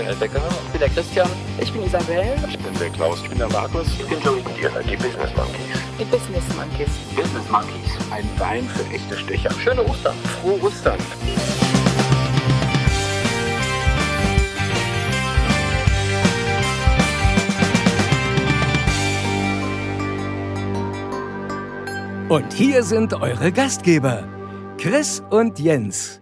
Bin Michael Becker. Ich bin der Christian. Ich bin Isabel. Ich bin der Klaus. Ich bin der Markus. Ich bin Joey. Sind die Business Monkeys. Die Business Monkeys. Business Monkeys. Ein Wein für echte Stecher. Schöne Ostern. Frohe Ostern. Und hier sind eure Gastgeber, Chris und Jens,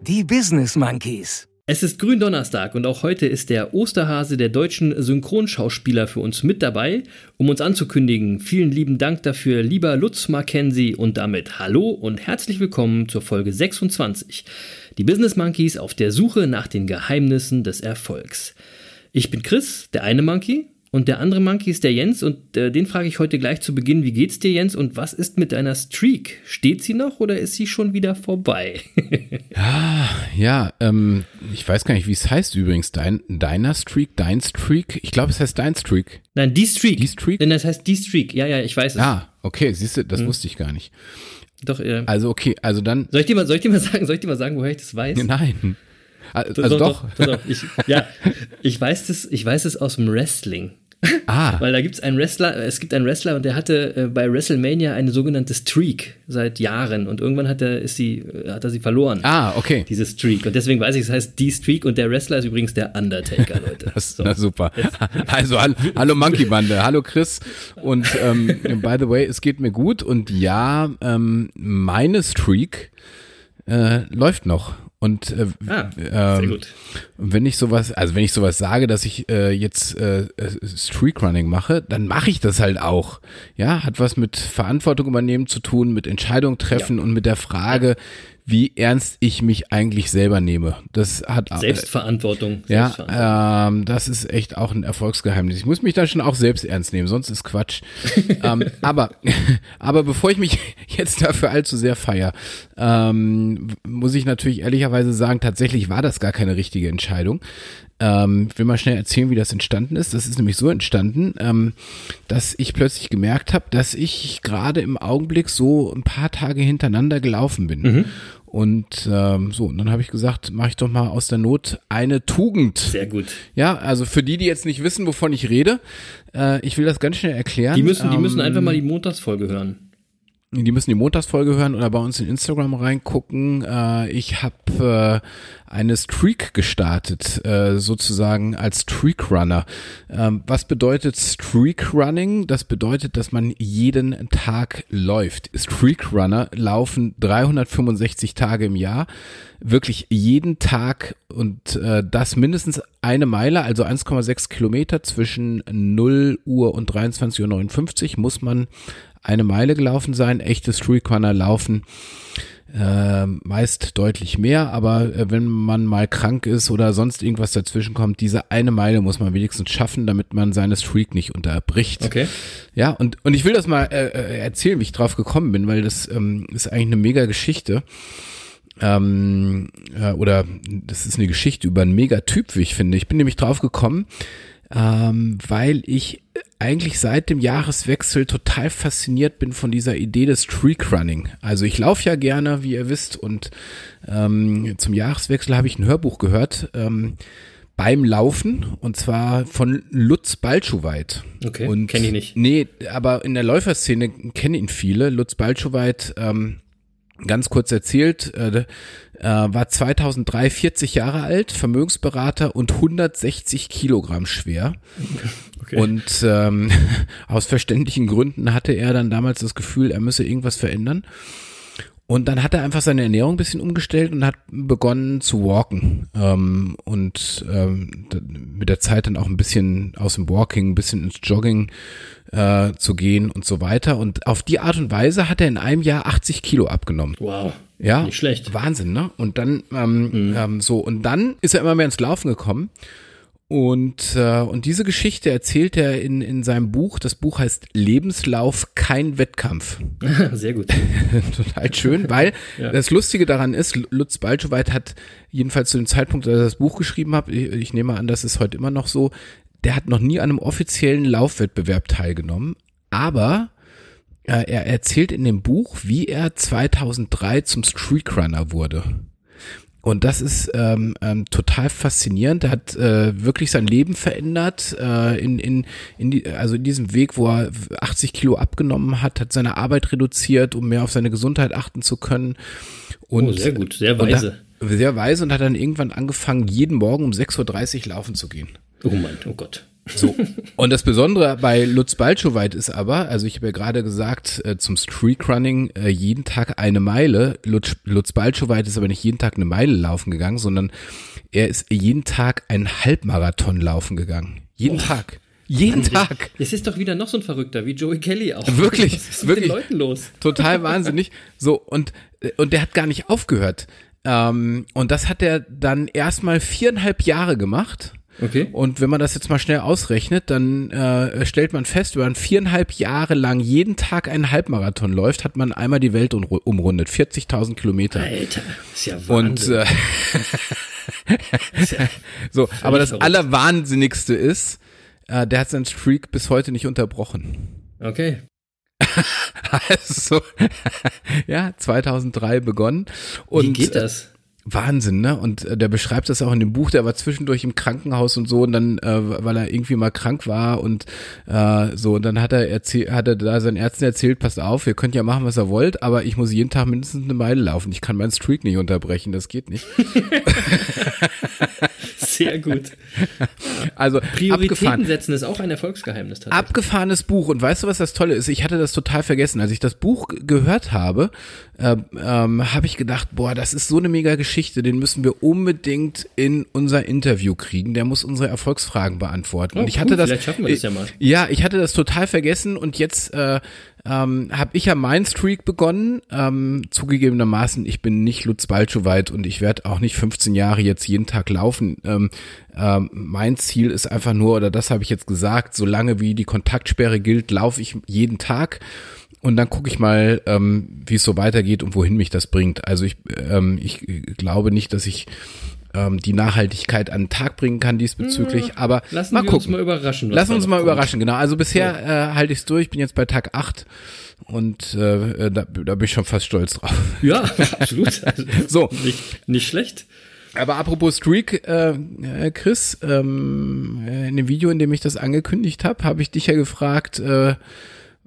die Business Monkeys. Es ist Gründonnerstag und auch heute ist der Osterhase der deutschen Synchronschauspieler für uns mit dabei, um uns anzukündigen. Vielen lieben Dank dafür, lieber Lutz Mackenzie und damit hallo und herzlich willkommen zur Folge 26. Die Business Monkeys auf der Suche nach den Geheimnissen des Erfolgs. Ich bin Chris, der eine Monkey, und der andere Monkey ist der Jens und äh, den frage ich heute gleich zu Beginn, wie geht's dir Jens und was ist mit deiner Streak? Steht sie noch oder ist sie schon wieder vorbei? ja, ja, ähm, ich weiß gar nicht, wie es heißt übrigens, dein, deiner Streak, dein Streak? Ich glaube, es heißt dein Streak. Nein, die Streak. Die Streak? Denn das heißt die Streak. Ja, ja, ich weiß es. Ah, okay, siehst du, das hm. wusste ich gar nicht. Doch, äh, Also okay, also dann. Soll ich dir mal, soll ich dir mal sagen, soll ich dir mal sagen, woher ich das weiß? Nein. Also doch. doch. doch, doch ich, ja, ich weiß das, ich weiß es aus dem Wrestling. Ah. Weil da gibt es einen Wrestler, es gibt einen Wrestler und der hatte äh, bei WrestleMania eine sogenannte Streak seit Jahren und irgendwann hat er, ist sie, äh, hat er sie verloren. Ah, okay. Diese Streak. Und deswegen weiß ich, es heißt die Streak und der Wrestler ist übrigens der Undertaker, Leute. Das, so. Na super. Also hallo Monkey Bande, hallo Chris. Und ähm, by the way, es geht mir gut und ja, ähm, meine Streak äh, läuft noch. Und äh, ah, ähm, wenn ich sowas, also wenn ich sowas sage, dass ich äh, jetzt äh, Streakrunning mache, dann mache ich das halt auch. Ja, hat was mit Verantwortung übernehmen zu tun, mit Entscheidung treffen ja. und mit der Frage, wie ernst ich mich eigentlich selber nehme. Das hat Selbstverantwortung. Selbstverantwortung. Ja, ähm, das ist echt auch ein Erfolgsgeheimnis. Ich muss mich da schon auch selbst ernst nehmen, sonst ist Quatsch. ähm, aber, aber bevor ich mich jetzt dafür allzu sehr feier, ähm, muss ich natürlich ehrlicherweise sagen, tatsächlich war das gar keine richtige Entscheidung. Ähm, ich will mal schnell erzählen, wie das entstanden ist. Das ist nämlich so entstanden, ähm, dass ich plötzlich gemerkt habe, dass ich gerade im Augenblick so ein paar Tage hintereinander gelaufen bin. Mhm. Und ähm, so, und dann habe ich gesagt, mache ich doch mal aus der Not eine Tugend. Sehr gut. Ja, also für die, die jetzt nicht wissen, wovon ich rede, äh, ich will das ganz schnell erklären. Die müssen, die müssen einfach mal die Montagsfolge hören. Die müssen die Montagsfolge hören oder bei uns in Instagram reingucken. Äh, ich habe äh, eine Streak gestartet, äh, sozusagen als Streak Runner. Ähm, was bedeutet Streak Running? Das bedeutet, dass man jeden Tag läuft. Streak Runner laufen 365 Tage im Jahr, wirklich jeden Tag und äh, das mindestens eine Meile, also 1,6 Kilometer zwischen 0 Uhr und 23.59 Uhr muss man eine Meile gelaufen sein, echtes Streetcorner laufen. Äh, meist deutlich mehr, aber äh, wenn man mal krank ist oder sonst irgendwas dazwischen kommt, diese eine Meile muss man wenigstens schaffen, damit man seine Streak nicht unterbricht. Okay. Ja, und, und ich will das mal äh, äh erzählen, wie ich drauf gekommen bin, weil das ähm, ist eigentlich eine mega Geschichte. Ähm, äh, oder das ist eine Geschichte über einen Megatyp, wie ich finde. Ich bin nämlich drauf gekommen, ähm, weil ich eigentlich seit dem Jahreswechsel total fasziniert bin von dieser Idee des Streakrunning. Also ich laufe ja gerne, wie ihr wisst, und ähm, zum Jahreswechsel habe ich ein Hörbuch gehört ähm, beim Laufen und zwar von Lutz Balschuweit. Okay, kenne ich nicht. Nee, aber in der Läuferszene kennen ihn viele. Lutz Balschuweit, ähm, ganz kurz erzählt, äh, äh, war 2003 40 Jahre alt, Vermögensberater und 160 Kilogramm schwer. Okay. Und ähm, aus verständlichen Gründen hatte er dann damals das Gefühl, er müsse irgendwas verändern. Und dann hat er einfach seine Ernährung ein bisschen umgestellt und hat begonnen zu walken. Ähm, und ähm, mit der Zeit dann auch ein bisschen aus dem Walking, ein bisschen ins Jogging äh, zu gehen und so weiter. Und auf die Art und Weise hat er in einem Jahr 80 Kilo abgenommen. Wow. Ja. Nicht schlecht. Wahnsinn, ne? Und dann, ähm, mhm. ähm, so, und dann ist er immer mehr ins Laufen gekommen. Und, äh, und diese Geschichte erzählt er in, in seinem Buch. Das Buch heißt Lebenslauf, kein Wettkampf. Sehr gut. Total schön, weil Ja. das Lustige daran ist, Lutz Balchowait hat jedenfalls zu dem Zeitpunkt, als er das Buch geschrieben hat, ich, ich nehme an, das ist heute immer noch so, der hat noch nie an einem offiziellen Laufwettbewerb teilgenommen, aber äh, er erzählt in dem Buch, wie er 2003 zum Streakrunner wurde. Und das ist ähm, ähm, total faszinierend. Er hat äh, wirklich sein Leben verändert äh, in, in, in die, also in diesem Weg, wo er 80 Kilo abgenommen hat, hat seine Arbeit reduziert, um mehr auf seine Gesundheit achten zu können. Und, Oh, sehr gut, sehr weise. da- sehr weise und hat dann irgendwann angefangen, jeden Morgen um 6.30 Uhr laufen zu gehen. Oh Mann, oh Gott. So. Und das Besondere bei Lutz Balchowait ist aber, also ich habe ja gerade gesagt, äh, zum Streakrunning äh, jeden Tag eine Meile. Lutz, Lutz Balchowait ist aber nicht jeden Tag eine Meile laufen gegangen, sondern er ist jeden Tag einen Halbmarathon laufen gegangen. Jeden Tag. Jeden Tag. Es ist doch wieder noch so ein Verrückter wie Joey Kelly auch. Wirklich, Was ist mit wirklich. den Leuten los? Total wahnsinnig. So, und, äh, und der hat gar nicht aufgehört. Ähm, und das hat er dann erstmal viereinhalb Jahre gemacht. Okay. Und wenn man das jetzt mal schnell ausrechnet, dann äh, stellt man fest, wenn man viereinhalb Jahre lang jeden Tag einen Halbmarathon läuft, hat man einmal die Welt umru- umrundet. 40.000 Kilometer. Alter, ist ja Und Wahnsinn. äh, so, aber das verrückt. Allerwahnsinnigste ist, äh, der hat seinen Streak bis heute nicht unterbrochen. okay. Also, ja, 2003 begonnen. Und Wie geht das? Wahnsinn, ne? Und äh, der beschreibt das auch in dem Buch, der war zwischendurch im Krankenhaus und so und dann, äh, weil er irgendwie mal krank war und äh, so, und dann hat er erzählt, hat er da seinen Ärzten erzählt, passt auf, ihr könnt ja machen, was ihr wollt, aber ich muss jeden Tag mindestens eine Meile laufen. Ich kann meinen Streak nicht unterbrechen, das geht nicht. Sehr gut. Also Prioritäten abgefahren. setzen ist auch ein Erfolgsgeheimnis. Abgefahrenes Buch und weißt du, was das Tolle ist? Ich hatte das total vergessen. Als ich das Buch gehört habe, äh, ähm, habe ich gedacht, boah, das ist so eine mega Geschichte, den müssen wir unbedingt in unser Interview kriegen. Der muss unsere Erfolgsfragen beantworten. Oh, und ich cool, hatte das, vielleicht schaffen wir das ja mal. Ja, ich hatte das total vergessen und jetzt äh, ähm, habe ich ja meinen Streak begonnen. Ähm, zugegebenermaßen, ich bin nicht Lutz Balchowait und ich werde auch nicht 15 Jahre jetzt jeden Tag laufen. Ähm, ähm, mein Ziel ist einfach nur, oder das habe ich jetzt gesagt, solange wie die Kontaktsperre gilt, laufe ich jeden Tag. Und dann gucke ich mal, ähm, wie es so weitergeht und wohin mich das bringt. Also ich, ähm, ich glaube nicht, dass ich ähm, die Nachhaltigkeit an den Tag bringen kann diesbezüglich, aber Lassen mal wir gucken. uns mal überraschen. Lass uns mal kommt. überraschen, genau. Also bisher äh, halte ich es durch, bin jetzt bei Tag 8 und äh, äh, da, da bin ich schon fast stolz drauf. Ja, absolut. Also, So. Nicht, nicht schlecht. Aber apropos Streak, äh, äh, Chris, ähm, äh, in dem Video, in dem ich das angekündigt habe, habe ich dich ja gefragt, äh,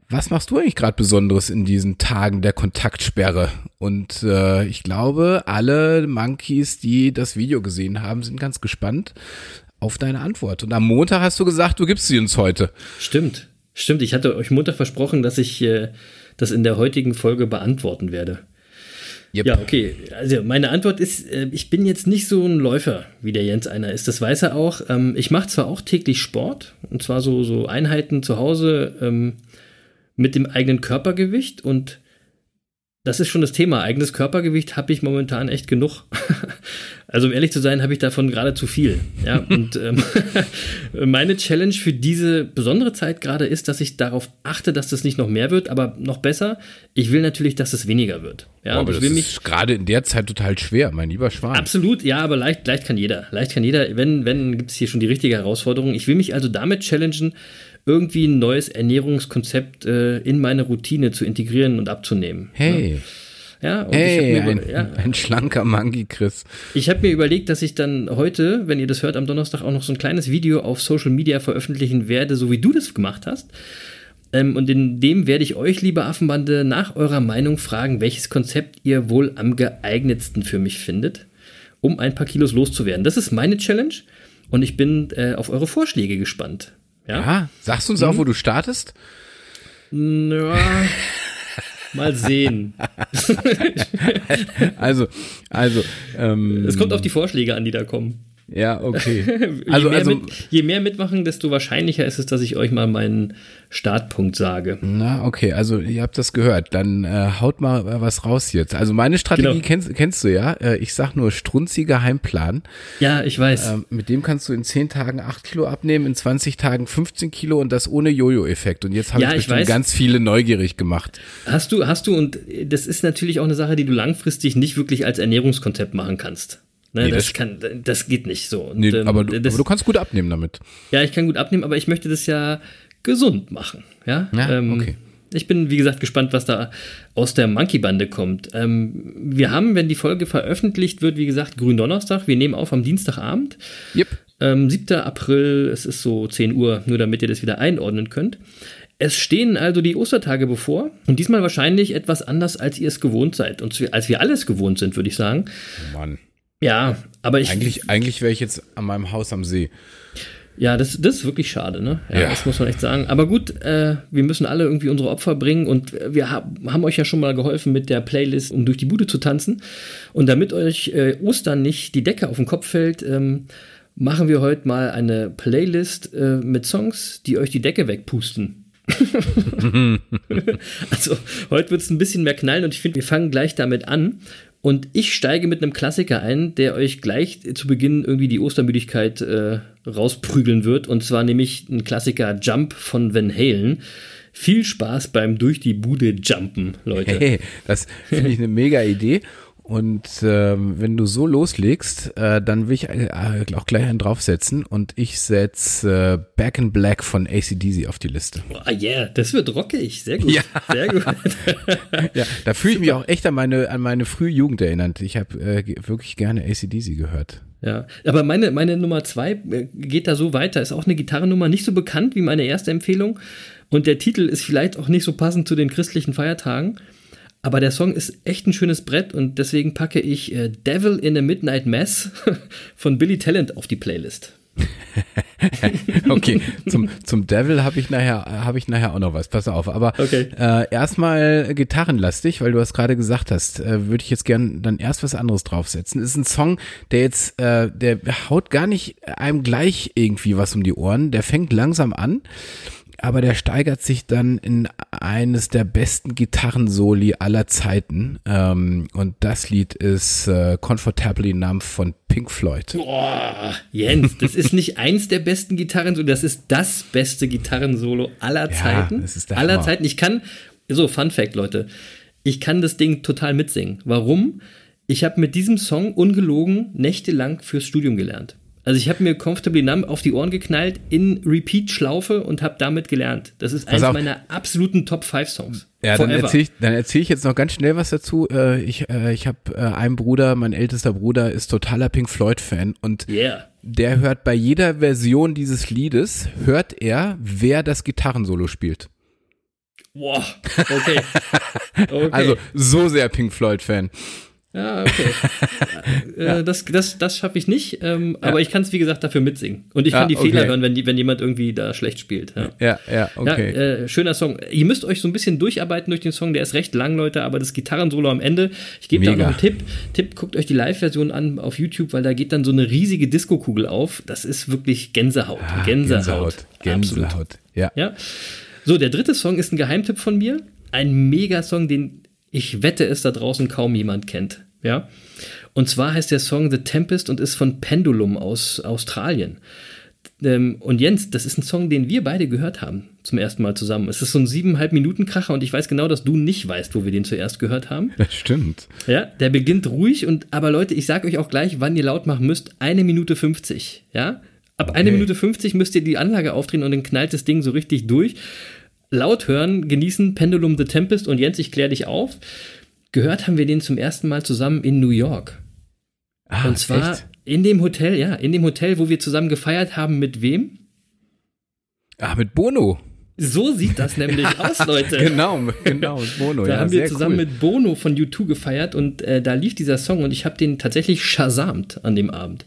was machst du eigentlich gerade Besonderes in diesen Tagen der Kontaktsperre? Und äh, ich glaube, alle Monkeys, die das Video gesehen haben, sind ganz gespannt auf deine Antwort. Und am Montag hast du gesagt, du gibst sie uns heute. Stimmt. Stimmt. Ich hatte euch Montag versprochen, dass ich äh, das in der heutigen Folge beantworten werde. Yep. Ja, okay. Also meine Antwort ist, äh, ich bin jetzt nicht so ein Läufer, wie der Jens einer ist. Das weiß er auch. Ähm, ich mache zwar auch täglich Sport, und zwar so, so Einheiten zu Hause ähm, mit dem eigenen Körpergewicht und das ist schon das Thema. Eigenes Körpergewicht habe ich momentan echt genug. also um ehrlich zu sein, habe ich davon gerade zu viel. Ja, und ähm, meine Challenge für diese besondere Zeit gerade ist, dass ich darauf achte, dass das nicht noch mehr wird, aber noch besser. Ich will natürlich, dass es weniger wird. Ja, und aber ich das will mich ist gerade in der Zeit total schwer, mein lieber Schwan. Absolut, ja, aber leicht, leicht kann jeder. Leicht kann jeder. Wenn, wenn, gibt es hier schon die richtige Herausforderung. Ich will mich also damit challengen, irgendwie ein neues Ernährungskonzept äh, in meine Routine zu integrieren und abzunehmen. Hey, Ja, und hey, ich habe ein, ja, ein schlanker Monkey, Chris. ich hab mir überlegt, dass ich dann heute, wenn ihr das hört, am Donnerstag auch noch so ein kleines Video auf Social Media veröffentlichen werde, so wie du das gemacht hast. Ähm, und in dem werde ich euch, liebe Affenbande, nach eurer Meinung fragen, welches Konzept ihr wohl am geeignetsten für mich findet, um ein paar Kilos loszuwerden. Das ist meine Challenge und ich bin äh, auf eure Vorschläge gespannt. Ja, Ja, sagst du uns auch, wo du startest? ja mal sehen. Also, also, ähm, Es kommt auf die Vorschläge an, die da kommen. Ja, okay. Also, je, mehr also mit, je mehr mitmachen, desto wahrscheinlicher ist es, dass ich euch mal meinen Startpunkt sage. Na, okay, also ihr habt das gehört. Dann äh, haut mal was raus jetzt. Also meine Strategie genau. kennst, kennst du ja. Äh, ich sag nur strunziger Heimplan. Ja, ich weiß. Ähm, mit dem kannst du in 10 Tagen 8 Kilo abnehmen, in 20 Tagen 15 Kilo und das ohne Jojo-Effekt. Und jetzt habe ja, ich bestimmt ich ganz viele neugierig gemacht. Hast du, hast du, und das ist natürlich auch eine Sache, die du langfristig nicht wirklich als Ernährungskonzept machen kannst. Ne, nee, das, das, kann, das geht nicht so. Und, nee, ähm, aber, du, das, aber, du, kannst gut abnehmen damit. Ja, ich kann gut abnehmen, aber ich möchte das ja gesund machen. Ja, ja ähm, okay. Ich bin, wie gesagt, gespannt, was da aus der Monkey-Bande kommt. Ähm, wir haben, wenn die Folge veröffentlicht wird, wie gesagt, Gründonnerstag. Wir nehmen auf am Dienstagabend. Yep. Ähm, 7. April, es ist so 10 Uhr, nur damit ihr das wieder einordnen könnt. Es stehen also die Ostertage bevor und diesmal wahrscheinlich etwas anders, als ihr es gewohnt seid und als wir alles gewohnt sind, würde ich sagen. Oh Mann. Ja, aber ich. Eigentlich, eigentlich wäre ich jetzt an meinem Haus am See. Ja, das, das ist wirklich schade, ne? Ja, ja. Das muss man echt sagen. Aber gut, äh, wir müssen alle irgendwie unsere Opfer bringen und wir ha haben euch ja schon mal geholfen mit der Playlist, um durch die Bude zu tanzen. Und damit euch äh, Ostern nicht die Decke auf den Kopf fällt, ähm, machen wir heute mal eine Playlist äh, mit Songs, die euch die Decke wegpusten. also heute wird es ein bisschen mehr knallen und ich finde, wir fangen gleich damit an. Und ich steige mit einem Klassiker ein, der euch gleich zu Beginn irgendwie die Ostermüdigkeit äh, rausprügeln wird. Und zwar nämlich ein Klassiker Jump von Van Halen. Viel Spaß beim durch die Bude jumpen, Leute. Hey, das finde ich eine mega Idee. Und ähm, wenn du so loslegst, äh, dann will ich äh, auch gleich einen draufsetzen und ich setze äh, Back in Black von ACDC auf die Liste. Oh yeah, das wird rockig, sehr gut. Ja. Sehr gut. ja, da fühle ich mich auch echt an meine, an meine frühe Jugend erinnert. Ich habe äh, wirklich gerne ACDC gehört. Ja, aber meine, meine Nummer zwei äh, geht da so weiter, ist auch eine Gitarrennummer, nicht so bekannt wie meine erste Empfehlung. Und der Titel ist vielleicht auch nicht so passend zu den christlichen Feiertagen. Aber der Song ist echt ein schönes Brett und deswegen packe ich äh, Devil in a Midnight Mass von Billy Talent auf die Playlist. okay, zum, zum Devil habe ich nachher habe ich nachher auch noch was. Pass auf, aber okay. äh, erstmal gitarrenlastig, weil du das gerade gesagt hast, äh, würde ich jetzt gern dann erst was anderes draufsetzen. Ist ein Song, der jetzt äh, der haut gar nicht einem gleich irgendwie was um die Ohren. Der fängt langsam an aber der steigert sich dann in eines der besten Gitarrensoli aller Zeiten. Ähm, und das Lied ist äh, Comfortably Numb von Pink Floyd. Boah, Jens, das ist nicht eins der besten Gitarrensolo, das ist das beste Gitarrensolo aller Zeiten. Ja, das ist der aller Hammer. Zeiten. Ich kann, so, Fun Fact, Leute, ich kann das Ding total mitsingen. Warum? Ich habe mit diesem Song ungelogen nächtelang fürs Studium gelernt. Also ich habe mir Comfortably Numb auf die Ohren geknallt in Repeat-Schlaufe und habe damit gelernt. Das ist eines meiner absoluten Top 5 Songs. Ja, Forever. dann erzähle ich, dann erzähl ich jetzt noch ganz schnell was dazu. Äh, ich äh, ich habe äh, einen Bruder, mein ältester Bruder ist totaler Pink Floyd-Fan und yeah. der hört bei jeder Version dieses Liedes, hört er, wer das Gitarrensolo spielt. Boah, okay. okay. Also so sehr Pink Floyd-Fan. Ja, okay. ja. Äh, das das, das schaffe ich nicht, ähm, ja. aber ich kann es, wie gesagt, dafür mitsingen. Und ich kann ja, die okay. Fehler hören, wenn, die, wenn jemand irgendwie da schlecht spielt. Ja, ja, ja okay. Äh, schöner Song. Ihr müsst euch so ein bisschen durcharbeiten durch den Song, der ist recht lang, Leute, aber das Gitarrensolo am Ende, ich gebe da noch einen Tipp. Tipp, guckt euch die Live-Version an auf YouTube, weil da geht dann so eine riesige Disco-Kugel auf. Das ist wirklich Gänsehaut. Ah, Gänsehaut. Gänsehaut. Gänsehaut. Ja. ja. So, der dritte Song ist ein Geheimtipp von mir. Ein Megasong, den ich wette es da draußen kaum jemand kennt. Ja. Und zwar heißt der Song The Tempest und ist von Pendulum aus Australien. Ähm, und Jens, das ist ein Song, den wir beide gehört haben zum ersten Mal zusammen. Es ist so ein siebeneinhalb Minuten Kracher und ich weiß genau, dass du nicht weißt, wo wir den zuerst gehört haben. Das stimmt. Ja, der beginnt ruhig und aber Leute, ich sag euch auch gleich, wann ihr laut machen müsst. Eine Minute 50. Ja, ab okay. eine Minute 50 müsst ihr die Anlage aufdrehen und dann knallt das Ding so richtig durch. Laut hören, genießen Pendulum The Tempest und Jens, ich klär dich auf. Gehört haben wir den zum ersten Mal zusammen in New York. Ah, und zwar echt? in dem Hotel, ja, in dem Hotel, wo wir zusammen gefeiert haben. Mit wem? Ah, mit Bono. So sieht das nämlich aus, Leute. genau, genau, mit Bono. da ja, haben wir zusammen cool. mit Bono von U2 gefeiert und äh, da lief dieser Song und ich habe den tatsächlich shazamt an dem Abend.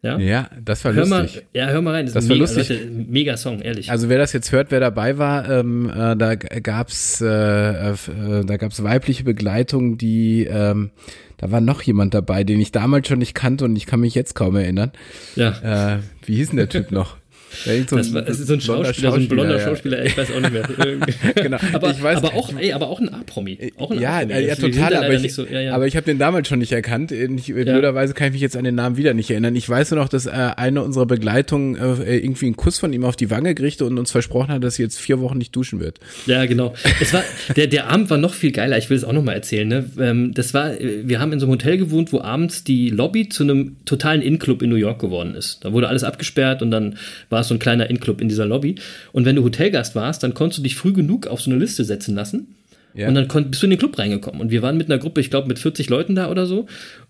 Ja, Ja, das war hör mal, lustig. ja, hör mal rein. Das, Das ist war mega, lustig. Leute, mega Song, ehrlich. Also wer das jetzt hört, wer dabei war, ähm, äh, da gab's, äh, äh, äh, da gab's weibliche Begleitung, die, ähm, da war noch jemand dabei, den ich damals schon nicht kannte und ich kann mich jetzt kaum erinnern. ja. Äh, wie hieß denn der Typ noch? Ja, so Das war, es ist so ein blonder Schauspieler, so ein blonder ja. Schauspieler, ich weiß auch nicht mehr. Genau, aber, ich weiß- aber auch, ey, aber auch ein A-Promi. Auch ein Ja, äh, ja, Das- total, aber ich, so, ja, aber ich habe den damals schon nicht erkannt. Ich, blöderweise kann ich mich jetzt an den Namen wieder nicht erinnern. Ich weiß nur noch, dass äh, eine unserer Begleitungen äh, irgendwie einen Kuss von ihm auf die Wange kriegte und uns versprochen hat, dass sie jetzt vier Wochen nicht duschen wird. Ja, genau. Es war, der, der Abend war noch viel geiler. Ich will es auch noch mal erzählen. Ne? Ähm, Das war, äh, wir haben in so einem Hotel gewohnt, wo abends die Lobby zu einem totalen In-Club in New York geworden ist. Da wurde alles abgesperrt und dann war es so ein kleiner In-Club in dieser Lobby. Und wenn du Hotelgast warst, dann konntest du dich früh genug auf so eine Liste setzen lassen. Ja. Und dann konnt, bist du in den Club reingekommen. Und wir waren mit einer Gruppe, ich glaube, mit 40 Leuten da oder so.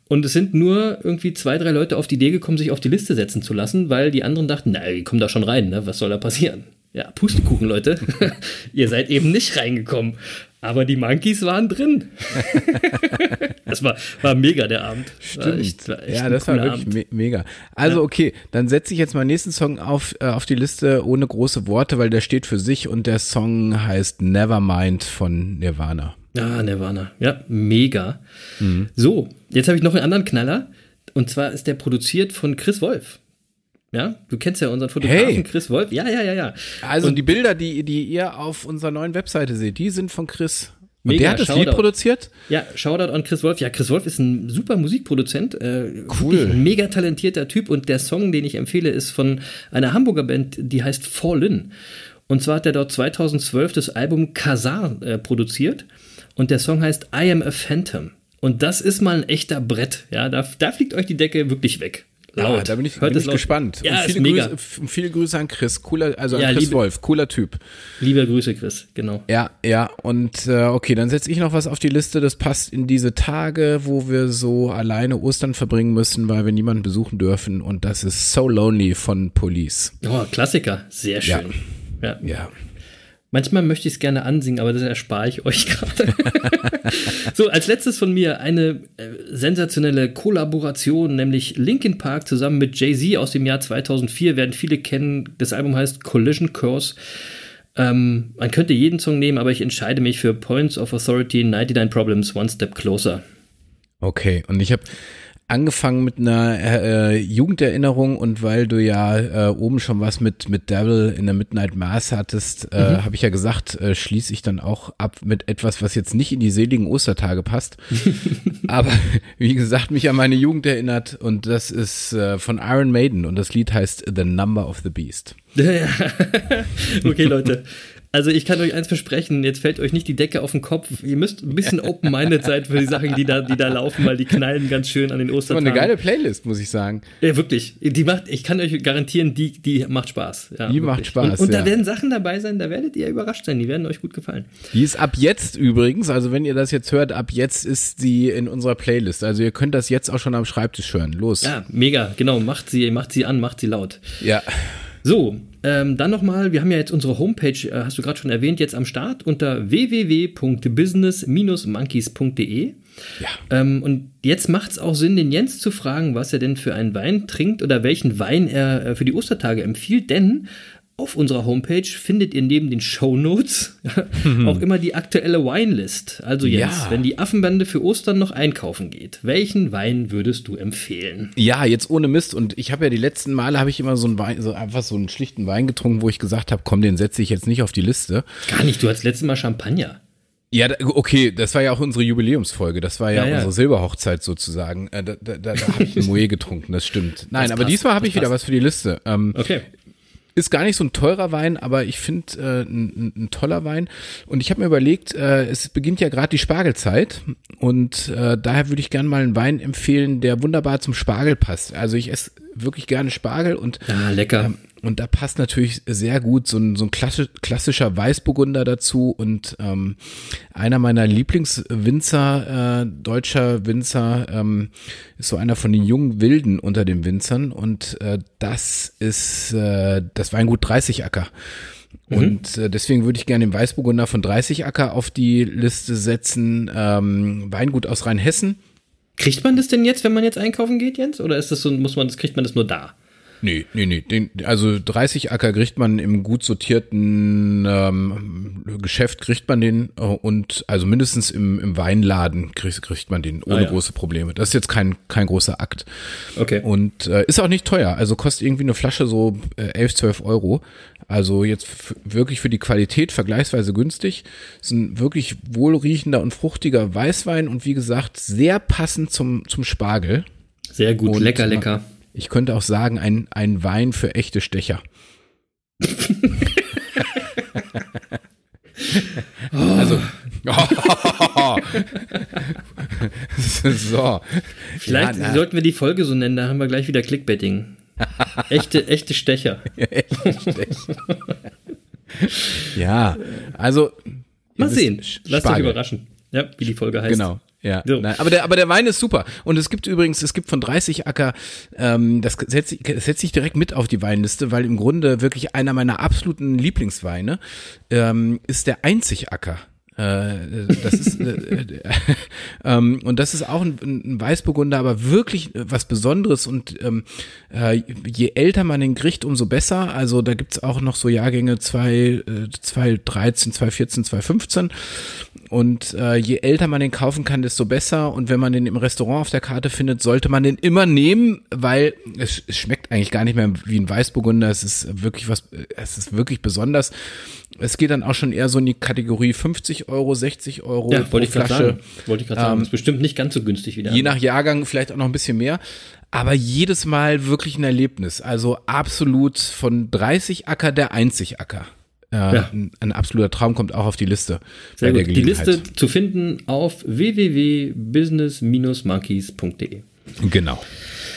Und es sind nur irgendwie zwei, drei Leute auf die Idee gekommen, sich auf die Liste setzen zu lassen, weil die anderen dachten, na, die kommen da schon rein, ne? Was soll da passieren? Ja, Pustekuchen, Leute. Ihr seid eben nicht reingekommen. Aber die Monkeys waren drin. das war, war mega, der Abend. War echt, war echt ja, das war wirklich me mega. Also okay, dann setze ich jetzt meinen nächsten Song auf, äh, auf die Liste ohne große Worte, weil der steht für sich und der Song heißt Nevermind von Nirvana. Ah, Nirvana. Ja, mega. Mhm. So, jetzt habe ich noch einen anderen Knaller. Und zwar ist der produziert von Chris Wolf. Ja, du kennst ja unseren Fotografen Hey. Chris Wolf. Ja, ja, ja, ja. Also Und- die Bilder, die, die ihr auf unserer neuen Webseite seht, die sind von Chris. Und Mega, der hat das Lied Shoutout. produziert? Ja, Shoutout an Chris Wolf. Ja, Chris Wolf ist ein super Musikproduzent. Äh, Cool. mega talentierter Typ. Und der Song, den ich empfehle, ist von einer Hamburger Band, die heißt Fallin. Und zwar hat er dort 2012 das Album Kazar äh, produziert. Und der Song heißt I Am a Phantom. Und das ist mal ein echter Brett. Ja, da, da fliegt euch die Decke wirklich weg. Laut. Ja, da bin ich, Hört bin ich gespannt. Ja, und ist viele, mega. Grüße, viele Grüße an Chris. Cooler, also an Ja, Chris liebe- Wolf, cooler Typ. Liebe Grüße, Chris. Genau. Ja, ja, und äh, okay, dann setze ich noch was auf die Liste, das passt in diese Tage, wo wir so alleine Ostern verbringen müssen, weil wir niemanden besuchen dürfen und das ist So Lonely von Police. Oh, Klassiker. Sehr schön. Ja. Ja. Manchmal möchte ich es gerne ansingen, aber das erspare ich euch gerade. so, als letztes von mir eine äh, sensationelle Kollaboration, nämlich Linkin Park zusammen mit Jay-Z aus dem Jahr 2004, werden viele kennen. Das Album heißt Collision Course. Ähm, man könnte jeden Song nehmen, aber ich entscheide mich für Points of Authority, 99 Problems, One Step Closer. Okay, und ich habe angefangen mit einer äh, Jugenderinnerung und weil du ja äh, oben schon was mit mit Devil in der Midnight Mass hattest, äh, habe ich ja gesagt, äh, schließe ich dann auch ab mit etwas, was jetzt nicht in die seligen Ostertage passt, aber wie gesagt mich an meine Jugend erinnert und das ist äh, von Iron Maiden und das Lied heißt The Number of the Beast. okay, Leute. Also ich kann euch eins versprechen, jetzt fällt euch nicht die Decke auf den Kopf. Ihr müsst ein bisschen open-minded sein für die Sachen, die da, die da laufen, weil die knallen ganz schön an den Das war Ostertagen. eine geile Playlist, muss ich sagen. Ja, wirklich. Die macht, ich kann euch garantieren, die, die macht Spaß. Ja, Die wirklich. macht Spaß, Und, und ja. da werden Sachen dabei sein, da werdet ihr überrascht sein. Die werden euch gut gefallen. Die ist ab jetzt übrigens, also wenn ihr das jetzt hört, ab jetzt ist sie in unserer Playlist. Also ihr könnt das jetzt auch schon am Schreibtisch hören. Los. Ja, mega. Genau. Macht sie, macht sie an, macht sie laut. Ja. So, ähm, dann nochmal, wir haben ja jetzt unsere Homepage, äh, hast du gerade schon erwähnt, jetzt am Start unter www.business-monkeys.de. Ja. Ähm, und jetzt macht es auch Sinn, den Jens zu fragen, was er denn für einen Wein trinkt oder welchen Wein er äh, für die Ostertage empfiehlt, denn auf unserer Homepage findet ihr neben den Shownotes auch immer die aktuelle Winelist. Also Jens, Ja. wenn die Affenbande für Ostern noch einkaufen geht, welchen Wein würdest du empfehlen? Ja, jetzt ohne Mist. Und ich habe ja die letzten Male habe ich immer so einen Wein, so einfach so einen schlichten Wein getrunken, wo ich gesagt habe, komm, den setze ich jetzt nicht auf die Liste. Gar nicht, du hattest letztes Mal Champagner. Ja, okay, das war ja auch unsere Jubiläumsfolge. Das war ja, Ja, ja. unsere Silberhochzeit sozusagen. Äh, Da, da, da, da habe ich einen Moe getrunken, das stimmt. Nein, Das aber passt, diesmal habe ich wieder passt. was für die Liste. Ähm, Okay. Ist gar nicht so ein teurer Wein, aber ich finde äh, ein, ein- toller Wein. Und ich habe mir überlegt, äh, es beginnt ja gerade die Spargelzeit und äh, daher würde ich gerne mal einen Wein empfehlen, der wunderbar zum Spargel passt. Also ich esse wirklich gerne Spargel und Ja, lecker. ähm, und da passt natürlich sehr gut so ein, so ein klassi- klassischer Weißburgunder dazu und ähm, einer meiner Lieblingswinzer, äh, deutscher Winzer, ähm, ist so einer von den jungen Wilden unter den Winzern und äh, das ist äh, das Weingut 30 Acker. Und äh, deswegen würde ich gerne den Weißburgunder von 30 Acker auf die Liste setzen. Ähm, Weingut aus Rheinhessen. Kriegt man das denn jetzt, wenn man jetzt einkaufen geht, Jens? Oder ist das so, muss man, das kriegt man das nur da? Nee, nee, nee. Den, also 30 Acker kriegt man im gut sortierten ähm, Geschäft, kriegt man den äh, und also mindestens im, im Weinladen kriegt, kriegt man den ohne Ah, ja. große Probleme. Das ist jetzt kein, kein großer Akt. Okay. Und äh, ist auch nicht teuer. Also kostet irgendwie eine Flasche so äh, 11, 12 Euro. Also jetzt wirklich für die Qualität vergleichsweise günstig. Ist ein wirklich wohlriechender und fruchtiger Weißwein und wie gesagt sehr passend zum, zum Spargel. Sehr gut, Und, lecker, lecker. Ich könnte auch sagen, ein, ein Wein für echte Stecher. also, so. Vielleicht Ja, sollten wir die Folge so nennen, da haben wir gleich wieder Clickbaiting. echte, echte Stecher. ja, also. Mal sehen. Lasst euch Spargel. überraschen. Ja, wie die Folge heißt. Genau. Ja, So. nein, aber der, aber der Wein ist super. Und es gibt übrigens, es gibt von 30 Acker, ähm, das setze setze ich direkt mit auf die Weinliste, weil im Grunde wirklich einer meiner absoluten Lieblingsweine ähm, ist der Einzig Acker. Äh, das ist äh, äh, ähm, und das ist auch ein, ein Weißburgunder, aber wirklich äh, was Besonderes und ähm, äh, je älter man den kriegt, umso besser. Also da gibt's auch noch so Jahrgänge 2, äh, 2013, 2014, 2015 und äh, je älter man den kaufen kann, desto besser. Und wenn man den im Restaurant auf der Karte findet, sollte man den immer nehmen, weil es, es schmeckt eigentlich gar nicht mehr wie ein Weißburgunder. Es ist wirklich was, es ist wirklich besonders. Es geht dann auch schon eher so in die Kategorie 50 Euro, 60 Euro Ja, pro wollte ich gerade Flasche. sagen. Wollte ich gerade sagen. Ähm, ist bestimmt nicht ganz so günstig wieder. Je nach Jahrgang vielleicht auch noch ein bisschen mehr. Aber jedes Mal wirklich ein Erlebnis. Also absolut von 30 Acker der Einzig Acker. Äh, Ja. ein, ein absoluter Traum kommt auch auf die Liste. Sehr gut. Die. Liste zu finden auf www.business-monkeys.de. Genau.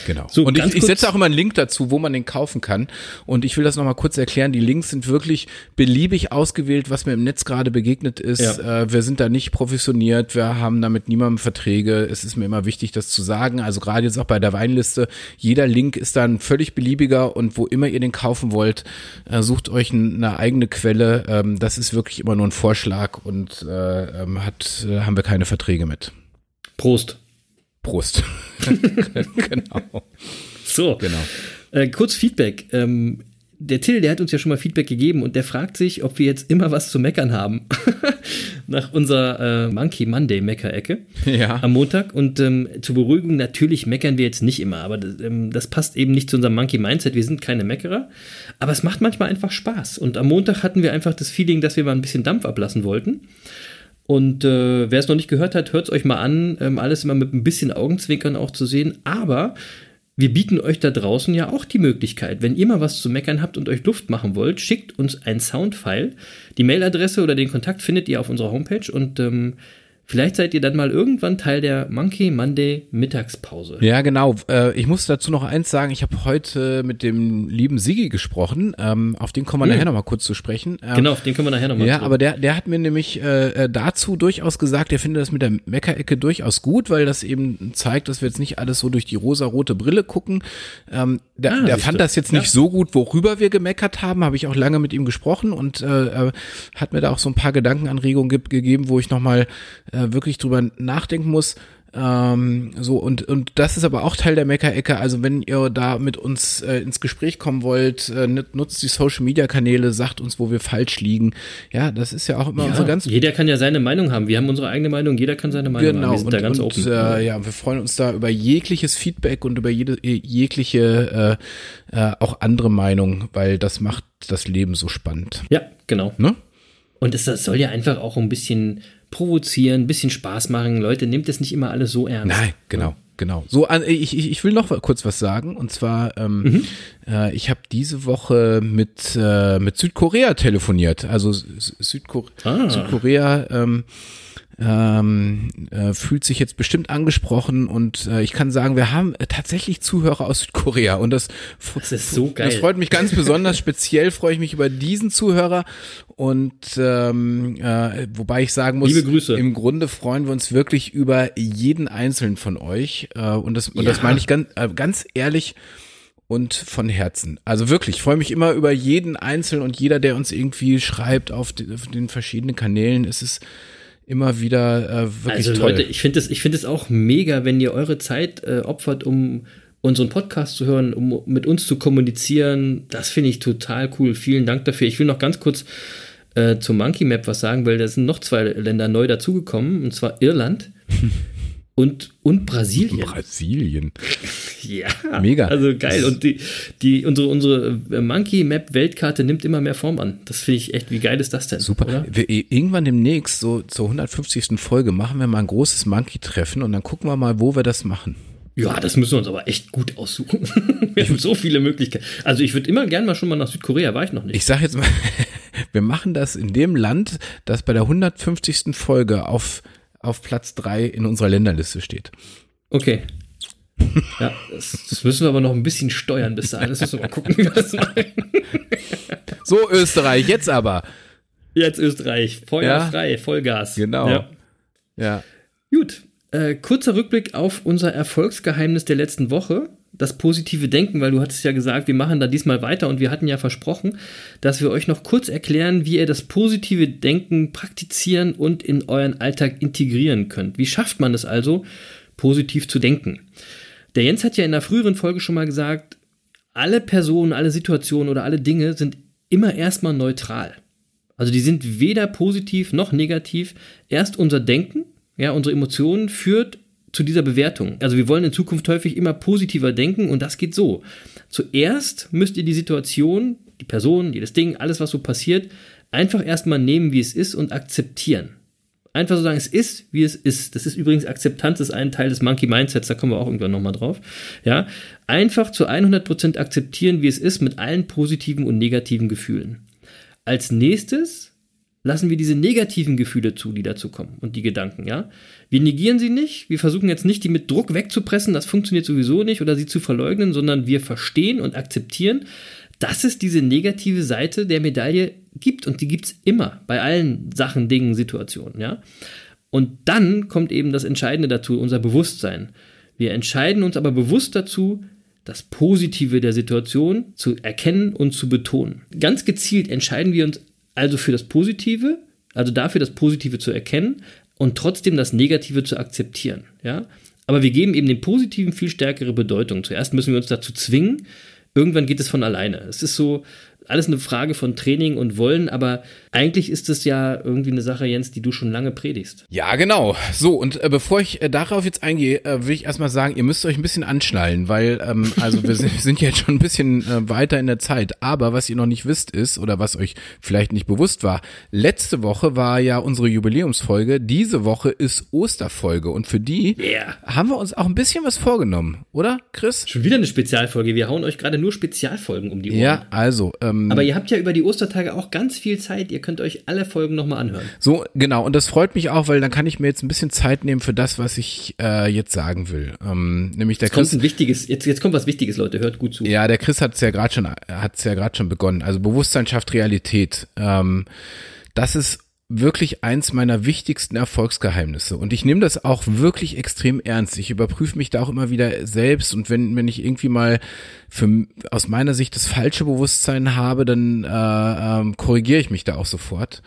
Genau. So, und ich, ich setze auch immer einen Link dazu, wo man den kaufen kann. Und ich will das nochmal kurz erklären. Die Links sind wirklich beliebig ausgewählt, was mir im Netz gerade begegnet ist. Ja. Äh, wir sind da nicht professioniert. Wir haben da mit niemandem Verträge. Es ist mir immer wichtig, das zu sagen. Also gerade jetzt auch bei der Weinliste. Jeder Link ist dann völlig beliebiger und wo immer ihr den kaufen wollt, äh, sucht euch eine eigene Quelle. Ähm, das ist wirklich immer nur ein Vorschlag und äh, ähm, hat, äh, haben wir keine Verträge mit. Prost. Prost. genau. So, Genau. äh, kurz Feedback. Ähm, der Till, der hat uns ja schon mal Feedback gegeben und der fragt sich, ob wir jetzt immer was zu meckern haben. Nach unserer äh, Monkey Monday Mecker-Ecke Ja. am Montag. Und ähm, zur Beruhigung, natürlich meckern wir jetzt nicht immer, aber das, ähm, das passt eben nicht zu unserem Monkey Mindset. Wir sind keine Meckerer, aber es macht manchmal einfach Spaß. Und am Montag hatten wir einfach das Feeling, dass wir mal ein bisschen Dampf ablassen wollten. Und äh, wer es noch nicht gehört hat, hört es euch mal an. Ähm, alles immer mit ein bisschen Augenzwinkern auch zu sehen. Aber wir bieten euch da draußen ja auch die Möglichkeit, wenn ihr mal was zu meckern habt und euch Luft machen wollt, schickt uns ein Soundfile. Die Mailadresse oder den Kontakt findet ihr auf unserer Homepage und ähm, vielleicht seid ihr dann mal irgendwann Teil der Monkey Monday Mittagspause. Ja, genau. Äh, ich muss dazu noch eins sagen. Ich habe heute mit dem lieben Sigi gesprochen. Ähm, auf den kommen wir Hm. nachher noch mal kurz zu sprechen. Ähm, Genau, auf den können wir nachher nochmal Ja, aber der, der hat mir nämlich äh, äh, dazu durchaus gesagt, er findet das mit der Meckerecke durchaus gut, weil das eben zeigt, dass wir jetzt nicht alles so durch die rosa-rote Brille gucken. Ähm, der Ah, der fand das jetzt nicht Ja. so gut, worüber wir gemeckert haben, habe ich auch lange mit ihm gesprochen und äh, hat mir da auch so ein paar Gedankenanregungen ge gegeben, wo ich nochmal äh, wirklich drüber nachdenken muss. Ähm, so und und das ist aber auch Teil der Meckerecke. Also wenn ihr da mit uns äh, ins Gespräch kommen wollt, äh, nut- nutzt die Social Media Kanäle, sagt uns, wo wir falsch liegen. Ja, das ist ja auch immer unsere ganz jeder kann ja seine Meinung haben. Wir haben unsere eigene Meinung, jeder kann seine Meinung haben. genau Wir sind und, da ganz und open. Äh, ja, wir freuen uns da über jegliches Feedback und über jede jegliche äh, äh, auch andere Meinung, weil das macht das Leben so spannend. ja, genau. Ne? Und es das soll ja einfach auch ein bisschen provozieren, ein bisschen Spaß machen. Leute, nehmt es nicht immer alles so ernst. Nein, genau, genau. So, ich, ich, ich will noch kurz was sagen. Und zwar, ähm, Mhm. äh, ich habe diese Woche mit, äh, mit Südkorea telefoniert. Also Sü- Südkor Ah. Südkorea ähm, ähm, äh, fühlt sich jetzt bestimmt angesprochen und äh, ich kann sagen, wir haben äh, tatsächlich Zuhörer aus Südkorea und das, Das ist so geil. das freut mich ganz besonders. Speziell freue ich mich über diesen Zuhörer und ähm, äh, wobei ich sagen muss, im Grunde freuen wir uns wirklich über jeden einzelnen von euch äh, und das und das Ja. meine ich ganz äh, ganz ehrlich und von Herzen. Also wirklich, ich freue mich immer über jeden Einzelnen und jeder, der uns irgendwie schreibt auf, die, auf den verschiedenen Kanälen. Es ist immer wieder äh, wirklich Also toll. Leute, ich finde es es auch mega, wenn ihr eure Zeit äh, opfert, um unseren Podcast zu hören, um mit uns zu kommunizieren. Das finde ich total cool. Vielen Dank dafür. Ich will noch ganz kurz äh, zum Monkey Map was sagen, weil da sind noch zwei Länder neu dazugekommen, und zwar Irland und, und Brasilien. Brasilien. Ja, Mega. Also geil. Und die, die, unsere, unsere Monkey Map Weltkarte nimmt immer mehr Form an. Das finde ich echt, wie geil ist das denn? Super. Oder? Wir, irgendwann demnächst, so zur 150. Folge, machen wir mal ein großes Monkey-Treffen und dann gucken wir mal, wo wir das machen. Ja, das müssen wir uns aber echt gut aussuchen. wir haben so viele Möglichkeiten. Also ich würde immer gern mal schon mal nach Südkorea, war ich noch nicht. Ich sage jetzt mal, wir machen das in dem Land, das bei der 150. Folge auf, auf Platz 3 in unserer Länderliste steht. Okay. Ja, das, das müssen wir aber noch ein bisschen steuern bis dahin. Das müssen wir mal gucken, wie wir das machen. So, Österreich, jetzt aber. Jetzt Österreich. Feuer Ja. frei, Vollgas. Genau. Ja. Ja. Gut. Äh, kurzer Rückblick auf unser Erfolgsgeheimnis der letzten Woche. Das positive Denken, weil du hattest ja gesagt, wir machen da diesmal weiter und wir hatten ja versprochen, dass wir euch noch kurz erklären, wie ihr das positive Denken praktizieren und in euren Alltag integrieren könnt. Wie schafft man es also, positiv zu denken? Der Jens hat ja in der früheren Folge schon mal gesagt, alle Personen, alle Situationen oder alle Dinge sind immer erstmal neutral. Also die sind weder positiv noch negativ. Erst unser Denken, ja, unsere Emotionen führt zu dieser Bewertung. Also wir wollen in Zukunft häufig immer positiver denken und das geht so. Zuerst müsst ihr die Situation, die Person, jedes Ding, alles, was so passiert, einfach erstmal nehmen, wie es ist und akzeptieren. Einfach so sagen, es ist, wie es ist. Das ist übrigens Akzeptanz, ist ein Teil des Monkey Mindsets, da kommen wir auch irgendwann nochmal drauf. Ja, einfach zu 100% akzeptieren, wie es ist, mit allen positiven und negativen Gefühlen. Als nächstes lassen wir diese negativen Gefühle zu, die dazu kommen und die Gedanken, ja. Wir negieren sie nicht, wir versuchen jetzt nicht, die mit Druck wegzupressen, das funktioniert sowieso nicht, oder sie zu verleugnen, sondern wir verstehen und akzeptieren, dass es diese negative Seite der Medaille gibt und die gibt es immer bei allen Sachen, Dingen, Situationen, ja. Und dann kommt eben das Entscheidende dazu, unser Bewusstsein. Wir entscheiden uns aber bewusst dazu, das Positive der Situation zu erkennen und zu betonen. Ganz gezielt entscheiden wir uns also für das Positive, also dafür das Positive zu erkennen und trotzdem das Negative zu akzeptieren. Ja? Aber wir geben eben dem Positiven viel stärkere Bedeutung. Zuerst müssen wir uns dazu zwingen, irgendwann geht es von alleine. Es ist so alles eine Frage von Training und Wollen, aber eigentlich ist es ja irgendwie eine Sache, Jens, die du schon lange predigst. Ja, genau. So, und äh, bevor ich äh, darauf jetzt eingehe, äh, will ich erstmal sagen, ihr müsst euch ein bisschen anschnallen, weil, ähm, also wir sind, sind jetzt schon ein bisschen äh, weiter in der Zeit. Aber was ihr noch nicht wisst ist, oder was euch vielleicht nicht bewusst war, letzte Woche war ja unsere Jubiläumsfolge, diese Woche ist Osterfolge. Und für die Yeah. haben wir uns auch ein bisschen was vorgenommen, oder, Chris? Schon wieder eine Spezialfolge. Wir hauen euch gerade nur Spezialfolgen um die Ohren. Ja, also, ähm, Aber ihr habt ja über die Ostertage auch ganz viel Zeit. Ihr könnt euch alle Folgen nochmal anhören. So, genau. Und das freut mich auch, weil dann kann ich mir jetzt ein bisschen Zeit nehmen für das, was ich äh, jetzt sagen will. Ähm, nämlich der Jetzt kommt Chris. ein wichtiges, jetzt, jetzt kommt was Wichtiges, Leute. Hört gut zu. Ja, der Chris hat es ja gerade schon, hat's ja gerade schon begonnen. Also Bewusstsein schafft Realität. Ähm, das ist wirklich eins meiner wichtigsten Erfolgsgeheimnisse. Und ich nehme das auch wirklich extrem ernst. Ich überprüfe mich da auch immer wieder selbst. Und wenn, wenn ich irgendwie mal für, aus meiner Sicht das falsche Bewusstsein habe, dann äh, ähm, korrigiere ich mich da auch sofort.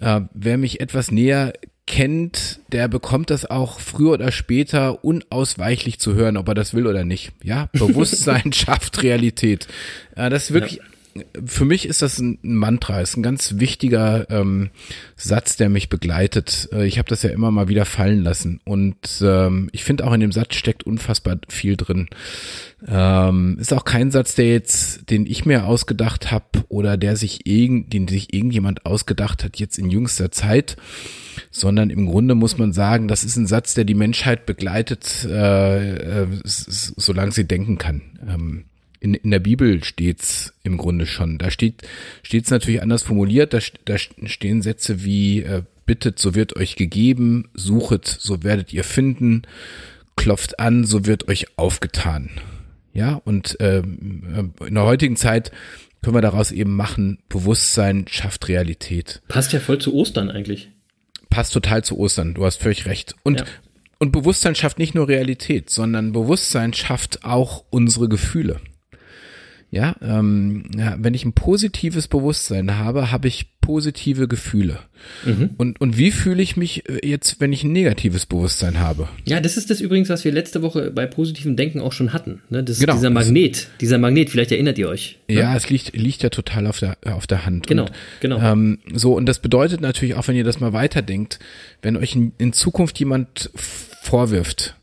Äh, wer mich etwas näher kennt, der bekommt das auch früher oder später unausweichlich zu hören, ob er das will oder nicht. Ja, Bewusstsein schafft Realität. Äh, das ist wirklich, für mich ist das ein Mantra, ist ein ganz wichtiger ähm, Satz, der mich begleitet. Äh, ich habe das ja immer mal wieder fallen lassen und ähm, ich finde auch in dem Satz steckt unfassbar viel drin. Ähm, ist auch kein Satz, der jetzt, den ich mir ausgedacht habe oder der sich irgend, den sich irgendjemand ausgedacht hat jetzt in jüngster Zeit, sondern im Grunde muss man sagen, das ist ein Satz, der die Menschheit begleitet, äh, äh, solange sie denken kann. Ähm, in, in der Bibel steht's im Grunde schon. Da steht steht's natürlich anders formuliert. Da, da stehen Sätze wie äh, bittet, so wird euch gegeben, suchet, so werdet ihr finden, klopft an, so wird euch aufgetan. Ja, und ähm, in der heutigen Zeit können wir daraus eben machen, Bewusstsein schafft Realität. Passt ja voll zu Ostern eigentlich. Passt total zu Ostern, du hast völlig recht. Und, Ja. und Bewusstsein schafft nicht nur Realität, sondern Bewusstsein schafft auch unsere Gefühle. Ja, ähm, ja, wenn ich ein positives Bewusstsein habe, habe ich positive Gefühle. Mhm. Und, und wie fühle ich mich äh, jetzt, wenn ich ein negatives Bewusstsein habe? Ja, das ist das übrigens, was wir letzte Woche bei positivem Denken auch schon hatten. Ne? Das ist Genau. dieser Magnet, dieser Magnet, vielleicht erinnert ihr euch. Ne? Ja, es liegt, liegt ja total auf der, auf der Hand. Genau, und, genau. Ähm, so, und das bedeutet natürlich auch, wenn ihr das mal weiterdenkt, wenn euch in, in Zukunft jemand vorwirft,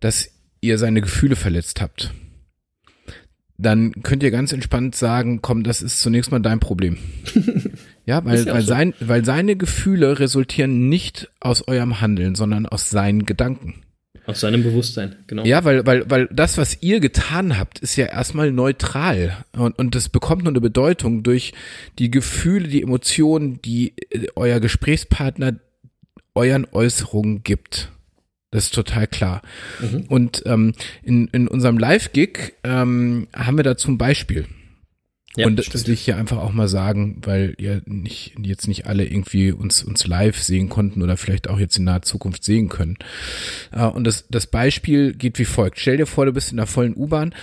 dass ihr seine Gefühle verletzt habt, dann könnt ihr ganz entspannt sagen, komm, das ist zunächst mal dein Problem. ja, weil, ja weil, so. sein, weil seine Gefühle resultieren nicht aus eurem Handeln, sondern aus seinen Gedanken. Aus seinem Bewusstsein, genau. Ja, weil, weil, weil das, was ihr getan habt, ist ja erstmal neutral. Und, und das bekommt nur eine Bedeutung durch die Gefühle, die Emotionen, die äh, euer Gesprächspartner euren Äußerungen gibt. Das ist total klar. Und ähm, in, in unserem Live-Gig ähm, haben wir dazu ein Beispiel. Ja, und das, will ich hier einfach auch mal sagen, weil ihr nicht, jetzt nicht alle irgendwie uns, uns live sehen konnten oder vielleicht auch jetzt in naher Zukunft sehen können. Äh, und das, das Beispiel geht wie folgt. Stell dir vor, du bist in der vollen U-Bahn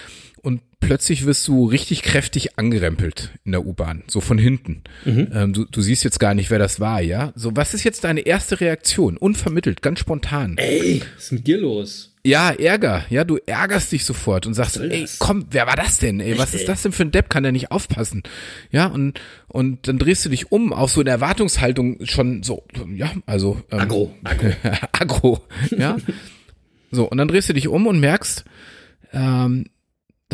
und plötzlich wirst du richtig kräftig angerempelt in der U-Bahn, so von hinten. Ähm, du, du siehst jetzt gar nicht, wer das war, ja? So, was ist jetzt deine erste Reaktion? Unvermittelt, ganz spontan. Ey, was ist mit dir los? Ja, Ärger. Ja, du ärgerst dich sofort und sagst, ey, komm, wer war das denn? Ey, was ist ey? das denn für ein Depp? Kann der nicht aufpassen? Ja, und, und dann drehst du dich um, auch so in der Erwartungshaltung schon so, ja, also. Ähm, Agro, agro. Agro, ja. so, und dann drehst du dich um und merkst, ähm,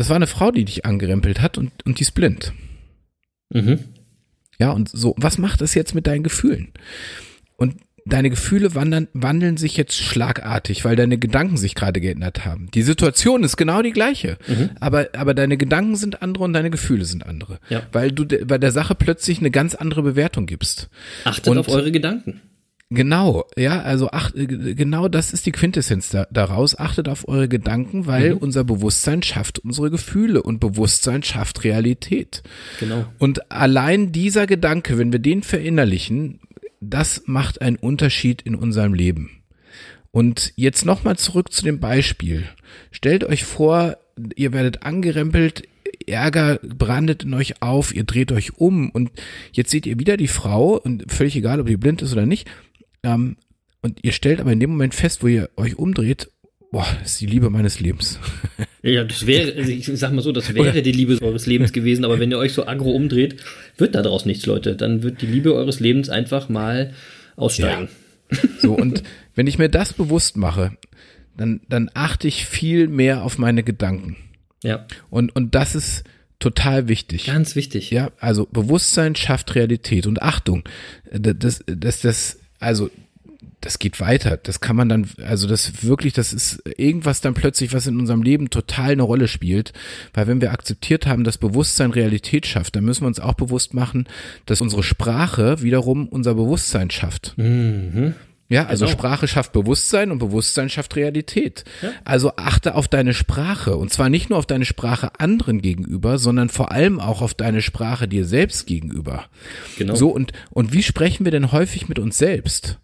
das war eine Frau, die dich angerempelt hat und, und die ist blind. Mhm. Ja, und so, was macht das jetzt mit deinen Gefühlen? Und deine Gefühle wandern, wandeln sich jetzt schlagartig, weil deine Gedanken sich gerade geändert haben. Die Situation ist genau die gleiche, aber, aber deine Gedanken sind andere und deine Gefühle sind andere. Ja. Weil du de, bei der Sache plötzlich eine ganz andere Bewertung gibst. Achtet Und- auf eure Gedanken. Genau, ja, also acht, äh, genau das ist die Quintessenz da, daraus. Achtet auf eure Gedanken, weil unser Bewusstsein schafft unsere Gefühle und Bewusstsein schafft Realität. Genau. Und allein dieser Gedanke, wenn wir den verinnerlichen, das macht einen Unterschied in unserem Leben. Und jetzt nochmal zurück zu dem Beispiel. Stellt euch vor, ihr werdet angerempelt, Ärger brandet in euch auf, ihr dreht euch um und jetzt seht ihr wieder die Frau und völlig egal, ob die blind ist oder nicht. Ähm, und ihr stellt aber in dem Moment fest, wo ihr euch umdreht, boah, das ist die Liebe meines Lebens. Ja, das wäre, also ich sag mal so, das wäre die Liebe eures Lebens gewesen, aber wenn ihr euch so aggro umdreht, wird da draus nichts, Leute. Dann wird die Liebe eures Lebens einfach mal aussteigen. So, und wenn ich mir das bewusst mache, dann, dann achte ich viel mehr auf meine Gedanken. Ja, Und, und das ist total wichtig. ganz wichtig. Ja, also Bewusstsein schafft Realität und Achtung, das, das, das, also das geht weiter. Das kann man dann, also das wirklich, das ist irgendwas dann plötzlich, was in unserem Leben total eine Rolle spielt. Weil wenn wir akzeptiert haben, dass Bewusstsein Realität schafft, dann müssen wir uns auch bewusst machen, dass unsere Sprache wiederum unser Bewusstsein schafft. Ja, also Genau. Sprache schafft Bewusstsein und Bewusstsein schafft Realität. Also achte auf deine Sprache und zwar nicht nur auf deine Sprache anderen gegenüber, sondern vor allem auch auf deine Sprache dir selbst gegenüber. Genau. So und und wie sprechen wir denn häufig mit uns selbst?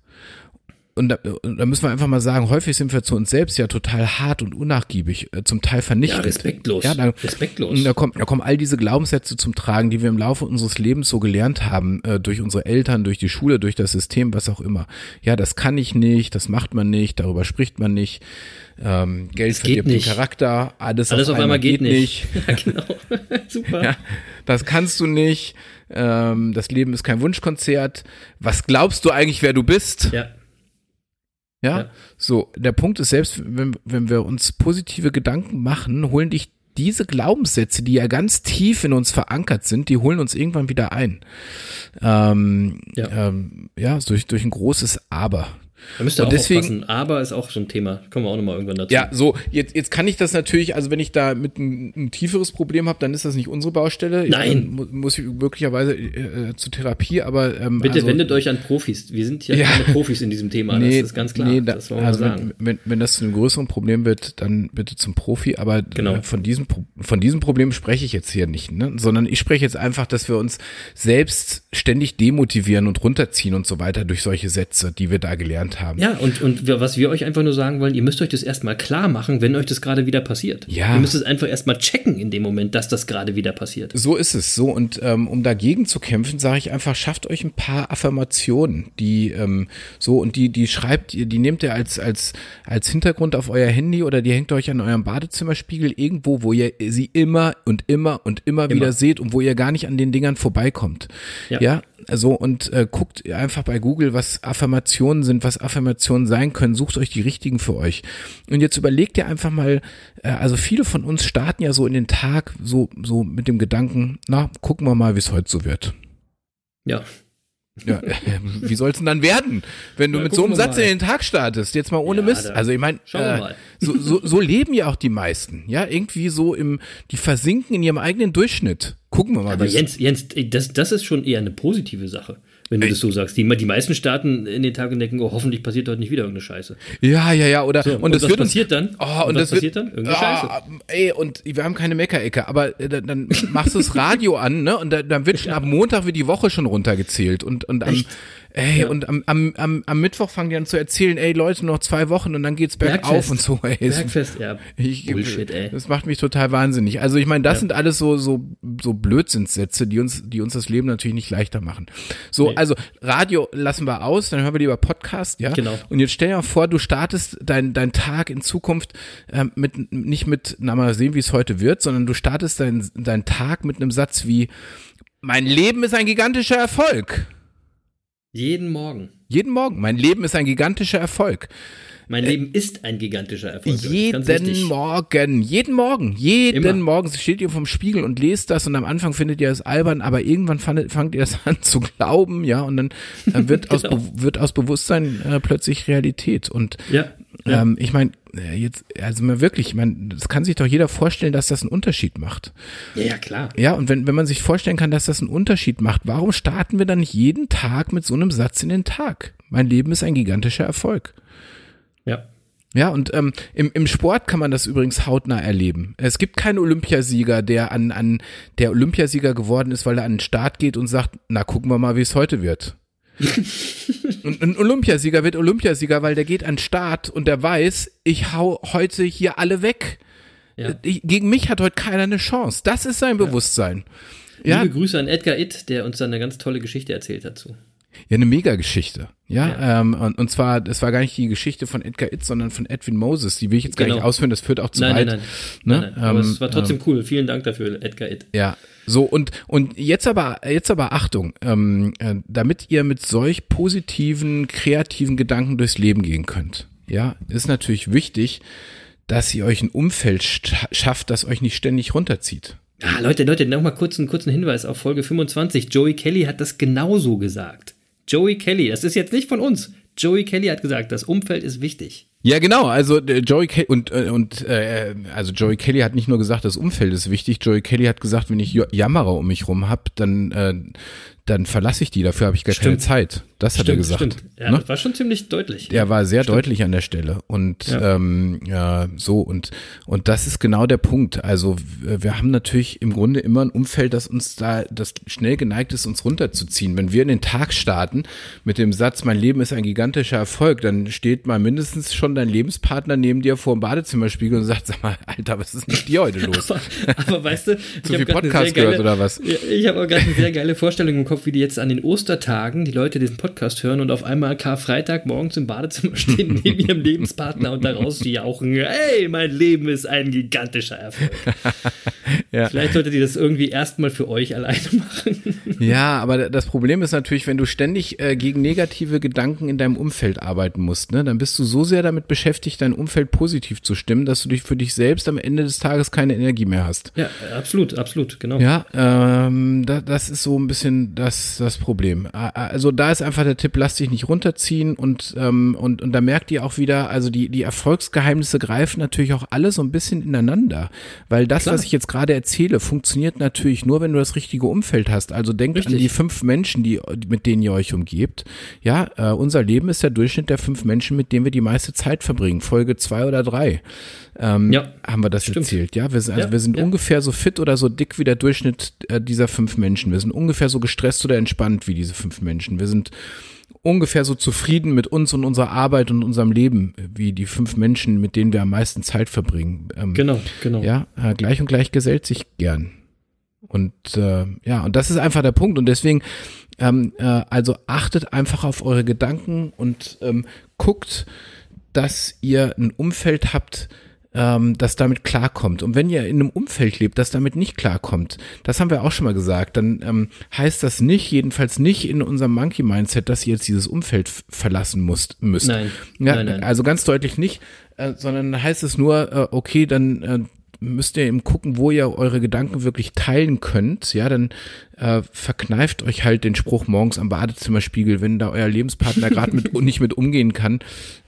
Und da, und da müssen wir einfach mal sagen, häufig sind wir zu uns selbst ja total hart und unnachgiebig, äh, zum Teil Ja, vernichtend. respektlos. Ja, dann, respektlos. und da kommen, da kommen all diese Glaubenssätze zum Tragen, die wir im Laufe unseres Lebens so gelernt haben, äh, durch unsere Eltern, durch die Schule, durch das System, was auch immer. Ja, das kann ich nicht, das macht man nicht, darüber spricht man nicht. Ähm, Geld geht verdirbt nicht. den Charakter, alles, Alles auf einmal geht nicht. Ja, genau. Super. Ja, das kannst du nicht. Ähm, das Leben ist kein Wunschkonzert. Was glaubst du eigentlich, wer du bist? Ja. Ja? Ja. So, der Punkt ist, selbst wenn, wenn wir uns positive Gedanken machen, holen dich diese Glaubenssätze, die ja ganz tief in uns verankert sind, die holen uns irgendwann wieder ein. Ähm, Ja. ja, ähm, ja durch, durch ein großes Aber. Da müsst ihr Und auch deswegen- aufpassen. Aber ist auch so ein Thema. Kommen wir auch nochmal irgendwann dazu. Ja, so, jetzt, jetzt kann ich das natürlich, also wenn ich da mit ein, ein tieferes Problem habe, dann ist das nicht unsere Baustelle. Ich, Nein. mu- muss ich möglicherweise äh, äh, zur Therapie, aber ähm, Bitte also, wendet euch an Profis. Wir sind hier Ja. keine Profis in diesem Thema. das ist ganz klar. Nee, da, das wollen wir also sagen. wenn, wenn, wenn das zu einem größeren Problem wird, dann bitte zum Profi. Aber Genau. äh, von diesem Pro- von diesem Problem spreche ich jetzt hier nicht, ne? sondern ich spreche jetzt einfach, dass wir uns selbst ständig demotivieren und runterziehen und so weiter durch solche Sätze, die wir da gelernt haben. Ja, und, und was wir euch einfach nur sagen wollen, ihr müsst euch das erstmal klar machen, wenn euch das gerade wieder passiert. Ja. Ihr müsst es einfach erstmal checken in dem Moment, dass das gerade wieder passiert. So ist es. So und ähm, um dagegen zu kämpfen, sage ich einfach, schafft euch ein paar Affirmationen, die ähm, so und die die schreibt ihr, die nehmt ihr als als als Hintergrund auf euer Handy oder die hängt euch an eurem Badezimmerspiegel irgendwo, wo ihr sie immer und immer und immer, wieder seht und wo ihr gar nicht an den Dingern vorbeikommt. Ja, Ja. So und äh, guckt einfach bei Google, was Affirmationen sind, was Affirmationen sein können. Sucht euch die richtigen für euch. Und jetzt überlegt ihr einfach mal, äh, also viele von uns starten ja so in den Tag so so mit dem Gedanken, na gucken wir mal, wie es heute so wird. Ja. Ja, äh, wie soll es denn dann werden, wenn du Ja, mit so einem Satz mal. in den Tag startest? Jetzt mal ohne Ja, Mist. Also ich meine, äh, so, so, so leben ja auch die meisten. Ja, irgendwie so im, die versinken in ihrem eigenen Durchschnitt. Gucken wir mal. Aber Jens, Jens, das, das ist schon eher eine positive Sache, wenn du das so sagst. Die, die meisten starten in den Tag und denken, oh, hoffentlich passiert heute nicht wieder irgendeine Scheiße. Ja, ja, ja, oder So, und, und das was wird passiert dann? Oh, und, Und was das passiert wird, dann? Irgendeine Ah, Ey, und wir haben keine Meckerecke, aber äh, dann, dann machst du das Radio an, ne? Und da, dann wird schon ab Montag wird die Woche schon runtergezählt und und am Ey, und am, am, am, am Mittwoch fangen die an zu erzählen, ey Leute, noch zwei Wochen und dann geht's bergauf Bergfest. und so, ey. Es- Bergfest, ja. Ich, Bullshit, ey. Das macht mich total wahnsinnig. Also ich meine, das sind alles so so so Blödsinnssätze, die uns die uns das Leben natürlich nicht leichter machen. So, Nee. also Radio lassen wir aus, dann hören wir lieber Podcast, ja. Genau. Und jetzt stell dir mal vor, du startest dein dein Tag in Zukunft ähm, mit nicht mit, na mal sehen, wie es heute wird, sondern du startest deinen deinen Tag mit einem Satz wie mein Leben ist ein gigantischer Erfolg. Jeden Morgen. Jeden Morgen. Mein Leben ist ein gigantischer Erfolg. Mein Leben ist ein gigantischer Erfolg. Jeden. Morgen, jeden Morgen, jeden Immer. Morgen steht ihr vom Spiegel und lest das und am Anfang findet ihr das albern, aber irgendwann fandet, fangt ihr das an zu glauben, ja, und dann äh, wird, aus, Genau. Be- wird aus Bewusstsein äh, plötzlich Realität. Und Ja. ja. ähm, ich meine, jetzt, also mal wirklich, ich meine, das kann sich doch jeder vorstellen, dass das einen Unterschied macht. ja, ja, klar. Ja, und wenn, wenn man sich vorstellen kann, dass das einen Unterschied macht, warum starten wir dann nicht jeden Tag mit so einem Satz in den Tag? Mein Leben ist ein gigantischer Erfolg. Ja. Ja, und ähm, im, im Sport kann man das übrigens hautnah erleben. Es gibt keinen Olympiasieger, der an, an der Olympiasieger geworden ist, weil er an den Start geht und sagt, na gucken wir mal, wie es heute wird. und ein Olympiasieger wird Olympiasieger, weil der geht an den Start und der weiß, ich hau heute hier alle weg. Ja. Ich, gegen mich hat heute keiner eine Chance. Das ist sein Bewusstsein. Ja, Liebe Grüße an Edgar Itt, der uns da eine ganz tolle Geschichte erzählt dazu. Ja, eine Mega-Geschichte. Ja, Ähm, und, und zwar, das war gar nicht die Geschichte von Edgar Itz, sondern von Edwin Moses. Die will ich jetzt gar Genau. nicht ausführen, das führt auch zu Nein, weit. nein, nein. Ne? nein, nein. Aber Ähm, es war trotzdem cool. Vielen Dank dafür, Edgar Itt. Ja, so und und jetzt aber jetzt aber Achtung, ähm, äh, damit ihr mit solch positiven, kreativen Gedanken durchs Leben gehen könnt. Ja, ist natürlich wichtig, dass ihr euch ein Umfeld sch- schafft, das euch nicht ständig runterzieht. Ah, Leute, Leute, noch mal kurz einen kurzen Hinweis auf Folge 25. Joey Kelly hat das genauso gesagt. Joey Kelly, das ist jetzt nicht von uns. Joey Kelly hat gesagt, das Umfeld ist wichtig. Ja, genau. Also äh, Joey Kelly und äh, und äh, also Joey Kelly hat nicht nur gesagt, das Umfeld ist wichtig. Joey Kelly hat gesagt, wenn ich Jammerer um mich rum hab, dann äh, dann verlasse ich die. Dafür habe ich gar keine Stimmt. Zeit. Das hat er gesagt. Stimmt. Ja, Ne? das war schon ziemlich deutlich. Der war sehr deutlich an der Stelle und Ja. ähm, ja, so und und das ist genau der Punkt. Also wir haben natürlich im Grunde immer ein Umfeld, das uns da, das schnell geneigt ist, uns runterzuziehen. Wenn wir in den Tag starten mit dem Satz, mein Leben ist ein gigantischer Erfolg, dann steht mal mindestens schon dein Lebenspartner neben dir vor dem Badezimmerspiegel und sagt, sag mal, Alter, was ist mit dir heute los? Aber, aber weißt du, ich Zu hab viel grad eine Podcast sehr geile- gehört oder was? Ja, Ich habe gerade eine sehr geile Vorstellung im Kopf, wie die jetzt an den Ostertagen die Leute diesen Podcast hören und auf einmal Karfreitag morgens im Badezimmer stehen neben ihrem Lebenspartner und daraus jauchen, hey, mein Leben ist ein gigantischer Erfolg. Ja. Vielleicht solltet ihr das irgendwie erstmal für euch alleine machen. Ja, aber das Problem ist natürlich, wenn du ständig äh, gegen negative Gedanken in deinem Umfeld arbeiten musst, ne, dann bist du so sehr damit beschäftigt, dein Umfeld positiv zu stimmen, dass du dich für dich selbst am Ende des Tages keine Energie mehr hast. Ja, absolut, absolut, genau. Ja, ähm, da, das ist so ein bisschen das, das Problem. A- a- Also da ist einfach der Tipp, lass dich nicht runterziehen und, ähm, und, und da merkt ihr auch wieder, also die, die Erfolgsgeheimnisse greifen natürlich auch alle so ein bisschen ineinander, weil das, Klar. was ich jetzt gerade erzähle, funktioniert natürlich nur, wenn du das richtige Umfeld hast. Also denkt an die fünf Menschen, die, mit denen ihr euch umgebt. Ja, äh, unser Leben ist der Durchschnitt der fünf Menschen, mit denen wir die meiste Zeit verbringen. Folge zwei oder drei ähm, Ja, haben wir das stimmt. erzählt. Ja, wir sind, also Ja, wir sind ja. ungefähr so fit oder so dick wie der Durchschnitt äh, dieser fünf Menschen. Wir sind ungefähr so gestresst oder entspannt wie diese fünf Menschen. Wir sind ungefähr so zufrieden mit uns und unserer Arbeit und unserem Leben wie die fünf Menschen, mit denen wir am meisten Zeit verbringen. Ähm, Genau, genau. Ja, äh, gleich und gleich gesellt sich gern. Und äh, ja, und das ist einfach der Punkt. Und deswegen, ähm, äh, also achtet einfach auf eure Gedanken und ähm, guckt, dass ihr ein Umfeld habt, ähm, das damit klarkommt. Und wenn ihr in einem Umfeld lebt, das damit nicht klarkommt, das haben wir auch schon mal gesagt, dann ähm, heißt das nicht, jedenfalls nicht in unserem Monkey-Mindset, dass ihr jetzt dieses Umfeld verlassen musst, müsst. Nein, Ja, nein, nein. Also ganz deutlich nicht, äh, sondern heißt es nur, äh, okay, dann äh, müsst ihr eben gucken, wo ihr eure Gedanken wirklich teilen könnt. Ja, dann äh, verkneift euch halt den Spruch morgens am Badezimmerspiegel, wenn da euer Lebenspartner gerade mit nicht mit umgehen kann.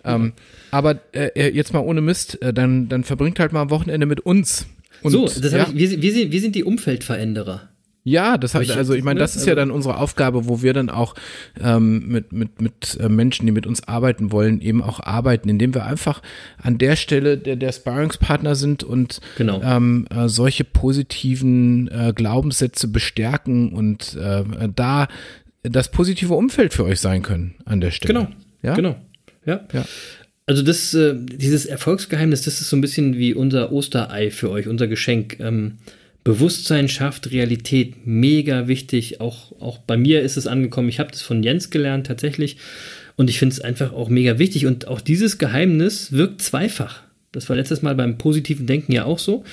Ähm, aber äh, jetzt mal ohne Mist, äh, dann, dann verbringt halt mal am Wochenende mit uns. Und, so, das ja, ich, wir, wir, wir sind die Umfeldveränderer. Ja, das hat, Ich- also ich meine, das ist ja also- dann unsere Aufgabe, wo wir dann auch ähm, mit, mit, mit äh, Menschen, die mit uns arbeiten wollen, eben auch arbeiten, indem wir einfach an der Stelle der, der Sparringspartner sind und Genau. ähm, äh, solche positiven äh, Glaubenssätze bestärken und äh, da das positive Umfeld für euch sein können an der Stelle. Genau. Ja? Genau. Ja. Ja. Also das, äh, dieses Erfolgsgeheimnis, das ist so ein bisschen wie unser Osterei für euch, unser Geschenk. Ähm, Bewusstsein schafft Realität, mega wichtig. Auch, auch bei mir ist es angekommen. Ich habe das von Jens gelernt tatsächlich. Und ich finde es einfach auch mega wichtig. Und auch dieses Geheimnis wirkt zweifach. Das war letztes Mal beim positiven Denken ja auch so.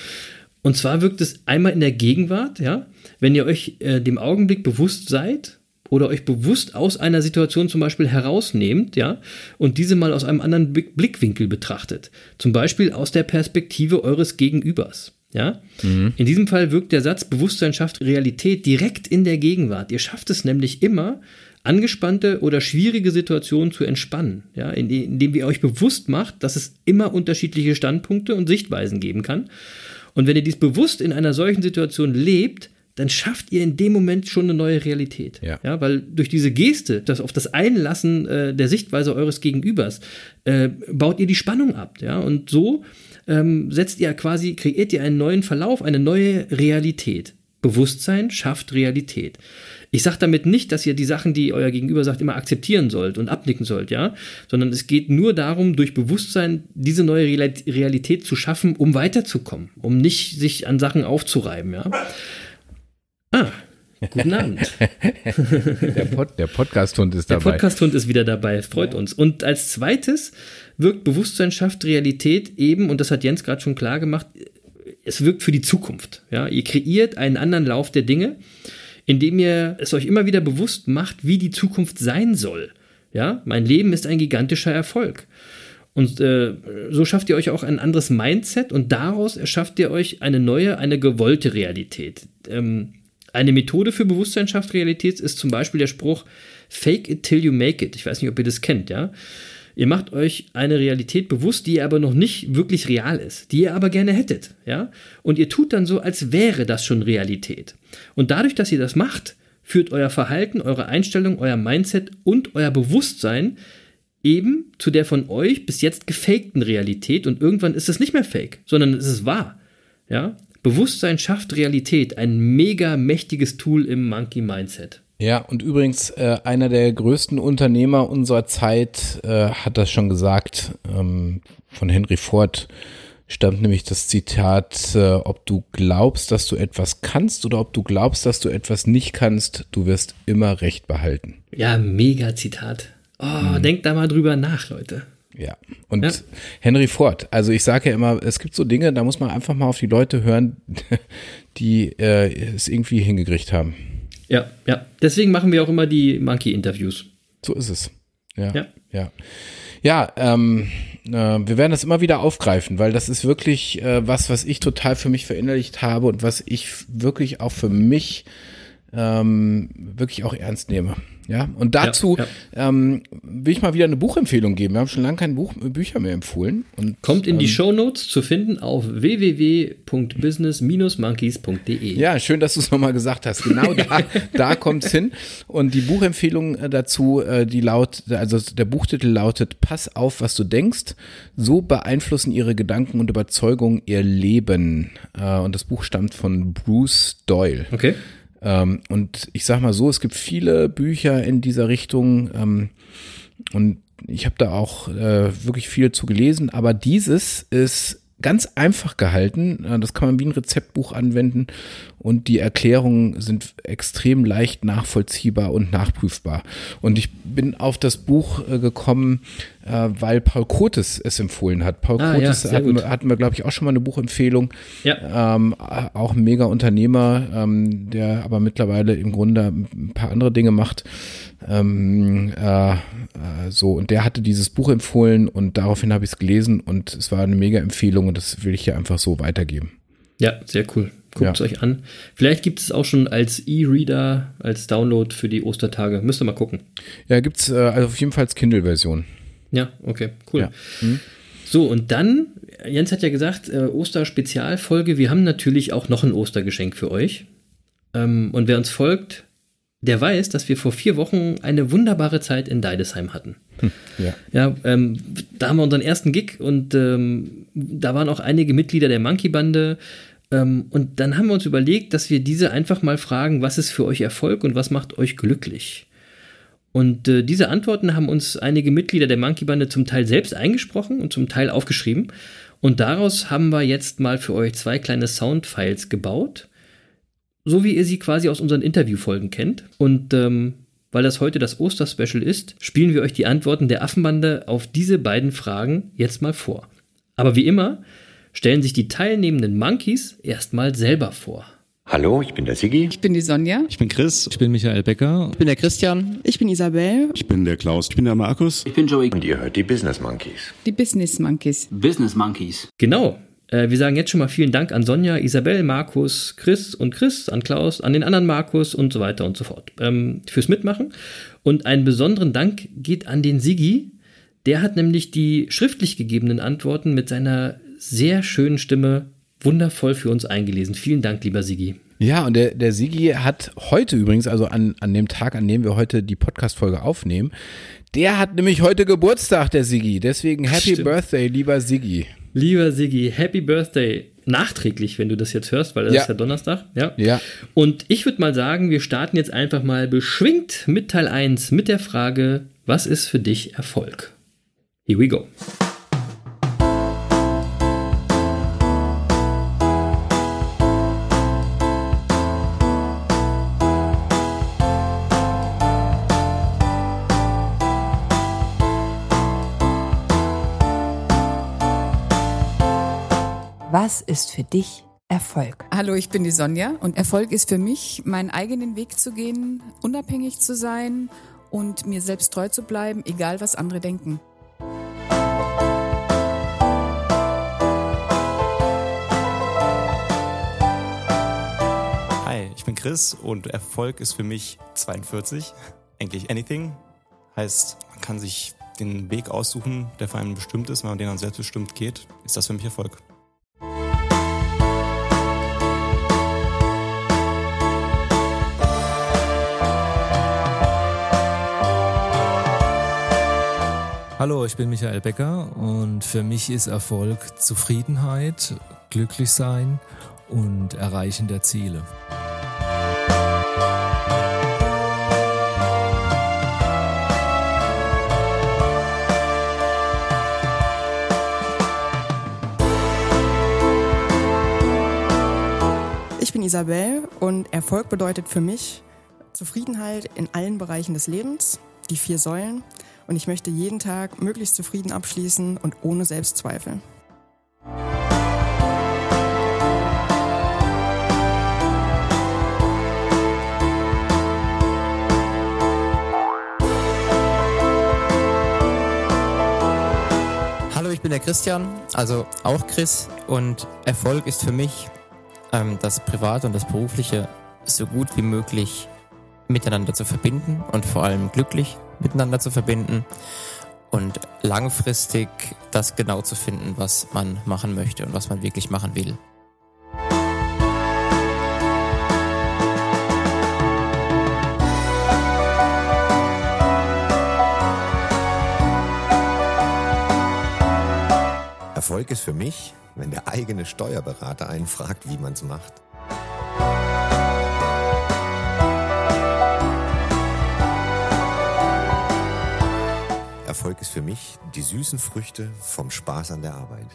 Und zwar wirkt es einmal in der Gegenwart, ja, wenn ihr euch äh, dem Augenblick bewusst seid oder euch bewusst aus einer Situation zum Beispiel herausnehmt, ja, und diese mal aus einem anderen Blick- Blickwinkel betrachtet. Zum Beispiel aus der Perspektive eures Gegenübers. Ja? In diesem Fall wirkt der Satz Bewusstsein schafft Realität direkt in der Gegenwart. Ihr schafft es nämlich immer, angespannte oder schwierige Situationen zu entspannen, ja? Inde- indem ihr euch bewusst macht, dass es immer unterschiedliche Standpunkte und Sichtweisen geben kann. Und wenn ihr dies bewusst in einer solchen Situation lebt, dann schafft ihr in dem Moment schon eine neue Realität. Ja. Ja, weil durch diese Geste, das auf das Einlassen äh, der Sichtweise eures Gegenübers, äh, baut ihr die Spannung ab. Ja, und so ähm, setzt ihr quasi, kreiert ihr einen neuen Verlauf, eine neue Realität. Bewusstsein schafft Realität. Ich sage damit nicht, dass ihr die Sachen, die euer Gegenüber sagt, immer akzeptieren sollt und abnicken sollt, ja, sondern es geht nur darum, durch Bewusstsein diese neue Reali- Realität zu schaffen, um weiterzukommen, um nicht sich an Sachen aufzureiben, ja. Ah, guten Abend. Der, Pod, der Podcast-Hund ist Der dabei. Podcast-Hund ist wieder dabei, freut uns. Und als zweites wirkt Bewusstsein schafft Realität eben, und das hat Jens gerade schon klar gemacht, es wirkt für die Zukunft. Ja? Ihr kreiert einen anderen Lauf der Dinge, indem ihr es euch immer wieder bewusst macht, wie die Zukunft sein soll. Ja? Mein Leben ist ein gigantischer Erfolg. Und äh, so schafft ihr euch auch ein anderes Mindset und daraus erschafft ihr euch eine neue, eine gewollte Realität. Ähm, eine Methode für Bewusstsein schafft Realität ist zum Beispiel der Spruch Fake it till you make it. Ich weiß nicht, ob ihr das kennt, ja. Ihr macht euch eine Realität bewusst, die aber noch nicht wirklich real ist, die ihr aber gerne hättet, ja. Und ihr tut dann so, als wäre das schon Realität. Und dadurch, dass ihr das macht, führt euer Verhalten, eure Einstellung, euer Mindset und euer Bewusstsein eben zu der von euch bis jetzt gefakten Realität und irgendwann ist es nicht mehr fake, sondern es ist wahr. Ja? Bewusstsein schafft Realität, ein mega mächtiges Tool im Monkey Mindset. Ja, und übrigens, äh, einer der größten Unternehmer unserer Zeit äh, hat das schon gesagt. Ähm, von Henry Ford stammt nämlich das Zitat, äh, ob du glaubst, dass du etwas kannst oder ob du glaubst, dass du etwas nicht kannst, du wirst immer Recht behalten. Ja, mega Zitat. Oh, denkt da mal drüber nach, Leute. Ja, und Ja. Henry Ford, also ich sage ja immer, es gibt so Dinge, da muss man einfach mal auf die Leute hören, die äh, es irgendwie hingekriegt haben. Ja, ja. Deswegen machen wir auch immer die Monkey-Interviews. So ist es. Ja. Ja. Ja. Ja, ähm, äh, wir werden das immer wieder aufgreifen, weil das ist wirklich äh, was, was ich total für mich verinnerlicht habe und was ich wirklich auch für mich ähm, wirklich auch ernst nehme. Ja, und dazu Ja, Ähm, will ich mal wieder eine Buchempfehlung geben. Wir haben schon lange keine Buch, Bücher mehr empfohlen. Und, Kommt in die ähm, Shownotes zu finden auf www.business-monkeys.de. Ja, schön, dass du es nochmal gesagt hast. Genau da, da kommt's hin. Und die Buchempfehlung äh, dazu, äh, die laut, also der Buchtitel lautet Pass auf, was du denkst. So beeinflussen ihre Gedanken und Überzeugungen ihr Leben. Äh, und das Buch stammt von Bruce Doyle. Okay. Ähm, und ich sag mal so, es gibt viele Bücher in dieser Richtung ähm, und ich habe da auch äh, wirklich viel zu gelesen, aber dieses ist ganz einfach gehalten. Äh, Das kann man wie ein Rezeptbuch anwenden und die Erklärungen sind extrem leicht nachvollziehbar und nachprüfbar. Und ich bin auf das Buch äh, gekommen, äh, weil Paul Kotes es empfohlen hat. Paul Ah, ja, Kotes sehr hatten, wir- hatten wir, glaube ich, auch schon mal eine Buchempfehlung. Ja. Ähm, auch ein mega Unternehmer, ähm, der aber mittlerweile im Grunde ein paar andere Dinge macht. Ähm, äh, äh, so, und der hatte dieses Buch empfohlen und daraufhin habe ich es gelesen und es war eine mega Empfehlung und das will ich hier einfach so weitergeben. Ja, sehr cool. Guckt es Ja. euch an. Vielleicht gibt es auch schon als E-Reader, als Download für die Ostertage. Müsst ihr mal gucken. Ja, gibt's äh, also auf jeden Fall als Kindle-Version. Ja, okay, cool. Ja. Mhm. So, und dann, Jens hat ja gesagt, äh, Oster-Spezialfolge. Wir haben natürlich auch noch ein Ostergeschenk für euch. Ähm, und wer uns folgt, der weiß, dass wir vor vier Wochen eine wunderbare Zeit in Deidesheim hatten. Ja. Ja, ähm, da haben wir unseren ersten Gig und ähm, da waren auch einige Mitglieder der Monkey-Bande. Ähm, und dann haben wir uns überlegt, dass wir diese einfach mal fragen, was ist für euch Erfolg und was macht euch glücklich? Und äh, diese Antworten haben uns einige Mitglieder der Monkey-Bande zum Teil selbst eingesprochen und zum Teil aufgeschrieben. Und daraus haben wir jetzt mal für euch zwei kleine Soundfiles gebaut, so wie ihr sie quasi aus unseren Interviewfolgen kennt. Und ähm, weil das heute das Oster-Special ist, spielen wir euch die Antworten der Affenbande auf diese beiden Fragen jetzt mal vor. Aber wie immer stellen sich die teilnehmenden Monkeys erstmal selber vor. Hallo, ich bin der Siggi. Ich bin die Sonja. Ich bin Chris. Ich bin Michael Becker. Ich bin der Christian. Ich bin Isabel. Ich bin der Klaus. Ich bin der Markus. Ich bin Joey. Und ihr hört die Business Monkeys. Die Business Monkeys. Business Monkeys. Genau. Äh, wir sagen jetzt schon mal vielen Dank an Sonja, Isabel, Markus, Chris und Chris, an Klaus, an den anderen Markus und so weiter und so fort ähm, fürs Mitmachen. Und einen besonderen Dank geht an den Sigi. Der hat nämlich die schriftlich gegebenen Antworten mit seiner sehr schönen Stimme wundervoll für uns eingelesen. Vielen Dank, lieber Sigi. Ja, und der, der Sigi hat heute übrigens, also an, an dem Tag, an dem wir heute die Podcast-Folge aufnehmen, der hat nämlich heute Geburtstag, der Sigi. Deswegen Happy Stimmt. Birthday, lieber Sigi. Lieber Sigi, Happy Birthday. Nachträglich, wenn du das jetzt hörst, weil das Ja. ist ja Donnerstag. Ja. Ja. Und ich würde mal sagen, wir starten jetzt einfach mal beschwingt mit Teil 1 mit der Frage, was ist für dich Erfolg? Here we go. Was ist für dich Erfolg? Hallo, ich bin die Sonja und Erfolg ist für mich, meinen eigenen Weg zu gehen, unabhängig zu sein und mir selbst treu zu bleiben, egal was andere denken. Hi, ich bin Chris und Erfolg ist für mich 42. Eigentlich anything. Heißt, man kann sich den Weg aussuchen, der für einen bestimmt ist, wenn man den dann selbstbestimmt geht, ist das für mich Erfolg. Hallo, ich bin Michael Becker und für mich ist Erfolg Zufriedenheit, glücklich sein und Erreichen der Ziele. Ich bin Isabel und Erfolg bedeutet für mich Zufriedenheit in allen Bereichen des Lebens, die vier Säulen. Und ich möchte jeden Tag möglichst zufrieden abschließen und ohne Selbstzweifel. Hallo, ich bin der Christian, also auch Chris. Und Erfolg ist für mich, ähm, das Private und das Berufliche so gut wie möglich miteinander zu verbinden und vor allem glücklich miteinander zu verbinden und langfristig das genau zu finden, was man machen möchte und was man wirklich machen will. Erfolg ist für mich, wenn der eigene Steuerberater einen fragt, wie man es macht. Erfolg ist für mich die süßen Früchte vom Spaß an der Arbeit.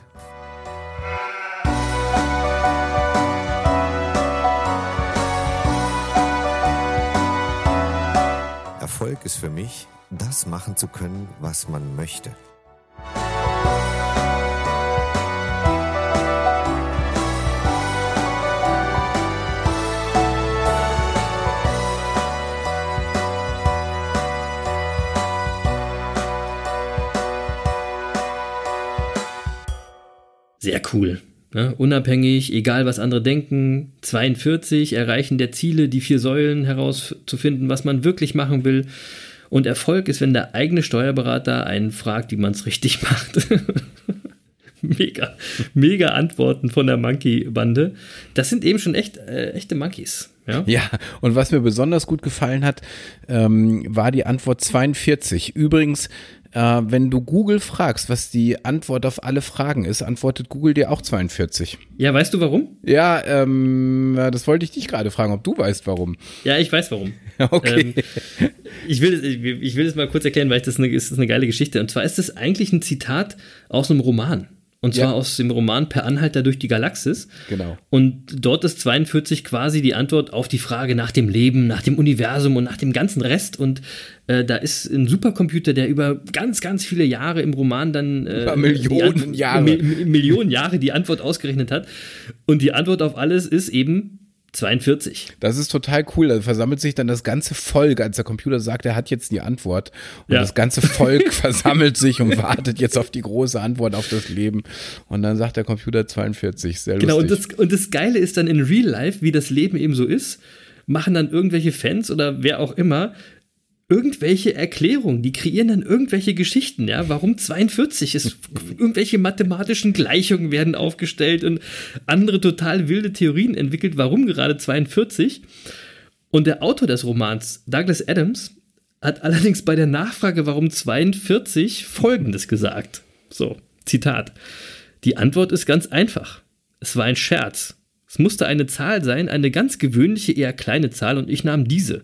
Erfolg ist für mich, das machen zu können, was man möchte. Sehr cool. Ne? Unabhängig, egal was andere denken, 42, Erreichen der Ziele, die vier Säulen herauszufinden, was man wirklich machen will. Und Erfolg ist, wenn der eigene Steuerberater einen fragt, wie man es richtig macht. mega, mega Antworten von der Monkey-Bande. Das sind eben schon echt, äh, echte Monkeys. Ja? ja, und was mir besonders gut gefallen hat, ähm, war die Antwort 42. Übrigens, äh, wenn du Google fragst, was die Antwort auf alle Fragen ist, antwortet Google dir auch 42. Ja, weißt du warum? Ja, ähm, das wollte ich dich gerade fragen, ob du weißt warum. Ja, ich weiß warum. Okay. Ähm, ich, will, ich, ich will das mal kurz erklären, weil das, eine, das ist eine geile Geschichte. Und zwar ist es eigentlich ein Zitat aus einem Roman. Und zwar ja. aus dem Roman Per Anhalter durch die Galaxis. Genau. Und dort ist 42 quasi die Antwort auf die Frage nach dem Leben, nach dem Universum und nach dem ganzen Rest. Und äh, da ist ein Supercomputer, der über ganz, ganz viele Jahre im Roman dann. Äh, über Millionen Jahre. Mi Millionen Jahre die Antwort ausgerechnet hat. Und die Antwort auf alles ist eben 42. Das ist total cool. Da versammelt sich dann das ganze Volk, als der Computer sagt, er hat jetzt die Antwort. Und ja. das ganze Volk versammelt sich und wartet jetzt auf die große Antwort auf das Leben. Und dann sagt der Computer 42. Sehr genau, lustig. und das, und das Geile ist dann in Real Life, wie das Leben eben so ist, machen dann irgendwelche Fans oder wer auch immer irgendwelche Erklärungen, die kreieren dann irgendwelche Geschichten, ja, warum 42 ist, irgendwelche mathematischen Gleichungen werden aufgestellt und andere total wilde Theorien entwickelt, warum gerade 42. Und der Autor des Romans, Douglas Adams, hat allerdings bei der Nachfrage, warum 42, Folgendes gesagt. So, Zitat. Die Antwort ist ganz einfach. Es war ein Scherz. Es musste eine Zahl sein, eine ganz gewöhnliche, eher kleine Zahl, und ich nahm diese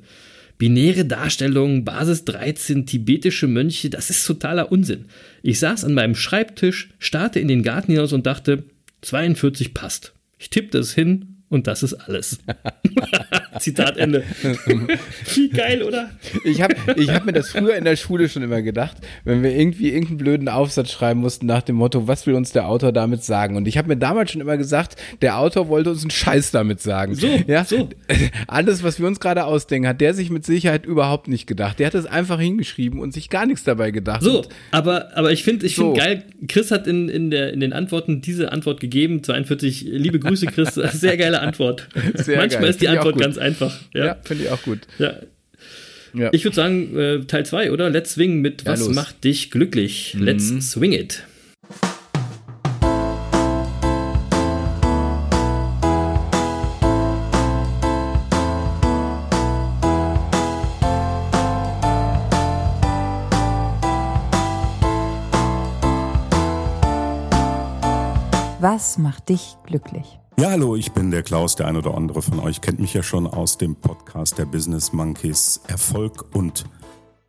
binäre Darstellungen, Basis 13, tibetische Mönche, das ist totaler Unsinn. Ich saß an meinem Schreibtisch, starrte in den Garten hinaus und dachte, 42 passt. Ich tippte es hin und das ist alles. Zitat Ende. Wie geil, oder? Ich habe ich hab mir das früher in der Schule schon immer gedacht, wenn wir irgendwie irgendeinen blöden Aufsatz schreiben mussten nach dem Motto, was will uns der Autor damit sagen? Und ich habe mir damals schon immer gesagt, der Autor wollte uns einen Scheiß damit sagen. So, ja? so. Alles, was wir uns gerade ausdenken, hat der sich mit Sicherheit überhaupt nicht gedacht. Der hat es einfach hingeschrieben und sich gar nichts dabei gedacht. So, aber, aber ich finde ich so. find geil, Chris hat in, in, der, in den Antworten diese Antwort gegeben, 42, liebe Grüße Chris, sehr geile Antwort. Sehr Manchmal geil. ist die Antwort ganz einfach. Ja, ja finde ich auch gut. Ja. ja. Ich würde sagen, äh, Teil 2, oder? Let's swing mit Was los. macht dich glücklich? Mhm. Let's swing it. Was macht dich glücklich? Ja, hallo, ich bin der Klaus. Der ein oder andere von euch kennt mich ja schon aus dem Podcast der Business Monkeys Erfolg und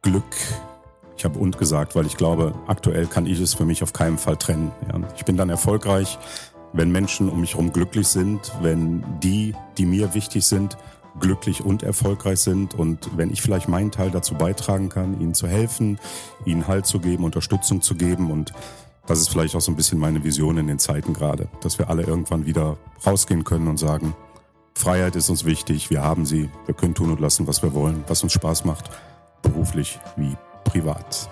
Glück. Ich habe und gesagt, weil ich glaube, aktuell kann ich es für mich auf keinen Fall trennen. Ja. Ich bin dann erfolgreich, wenn Menschen um mich herum glücklich sind, wenn die, die mir wichtig sind, glücklich und erfolgreich sind und wenn ich vielleicht meinen Teil dazu beitragen kann, ihnen zu helfen, ihnen Halt zu geben, Unterstützung zu geben und das ist vielleicht auch so ein bisschen meine Vision in den Zeiten gerade, dass wir alle irgendwann wieder rausgehen können und sagen, Freiheit ist uns wichtig, wir haben sie, wir können tun und lassen, was wir wollen, was uns Spaß macht, beruflich wie privat.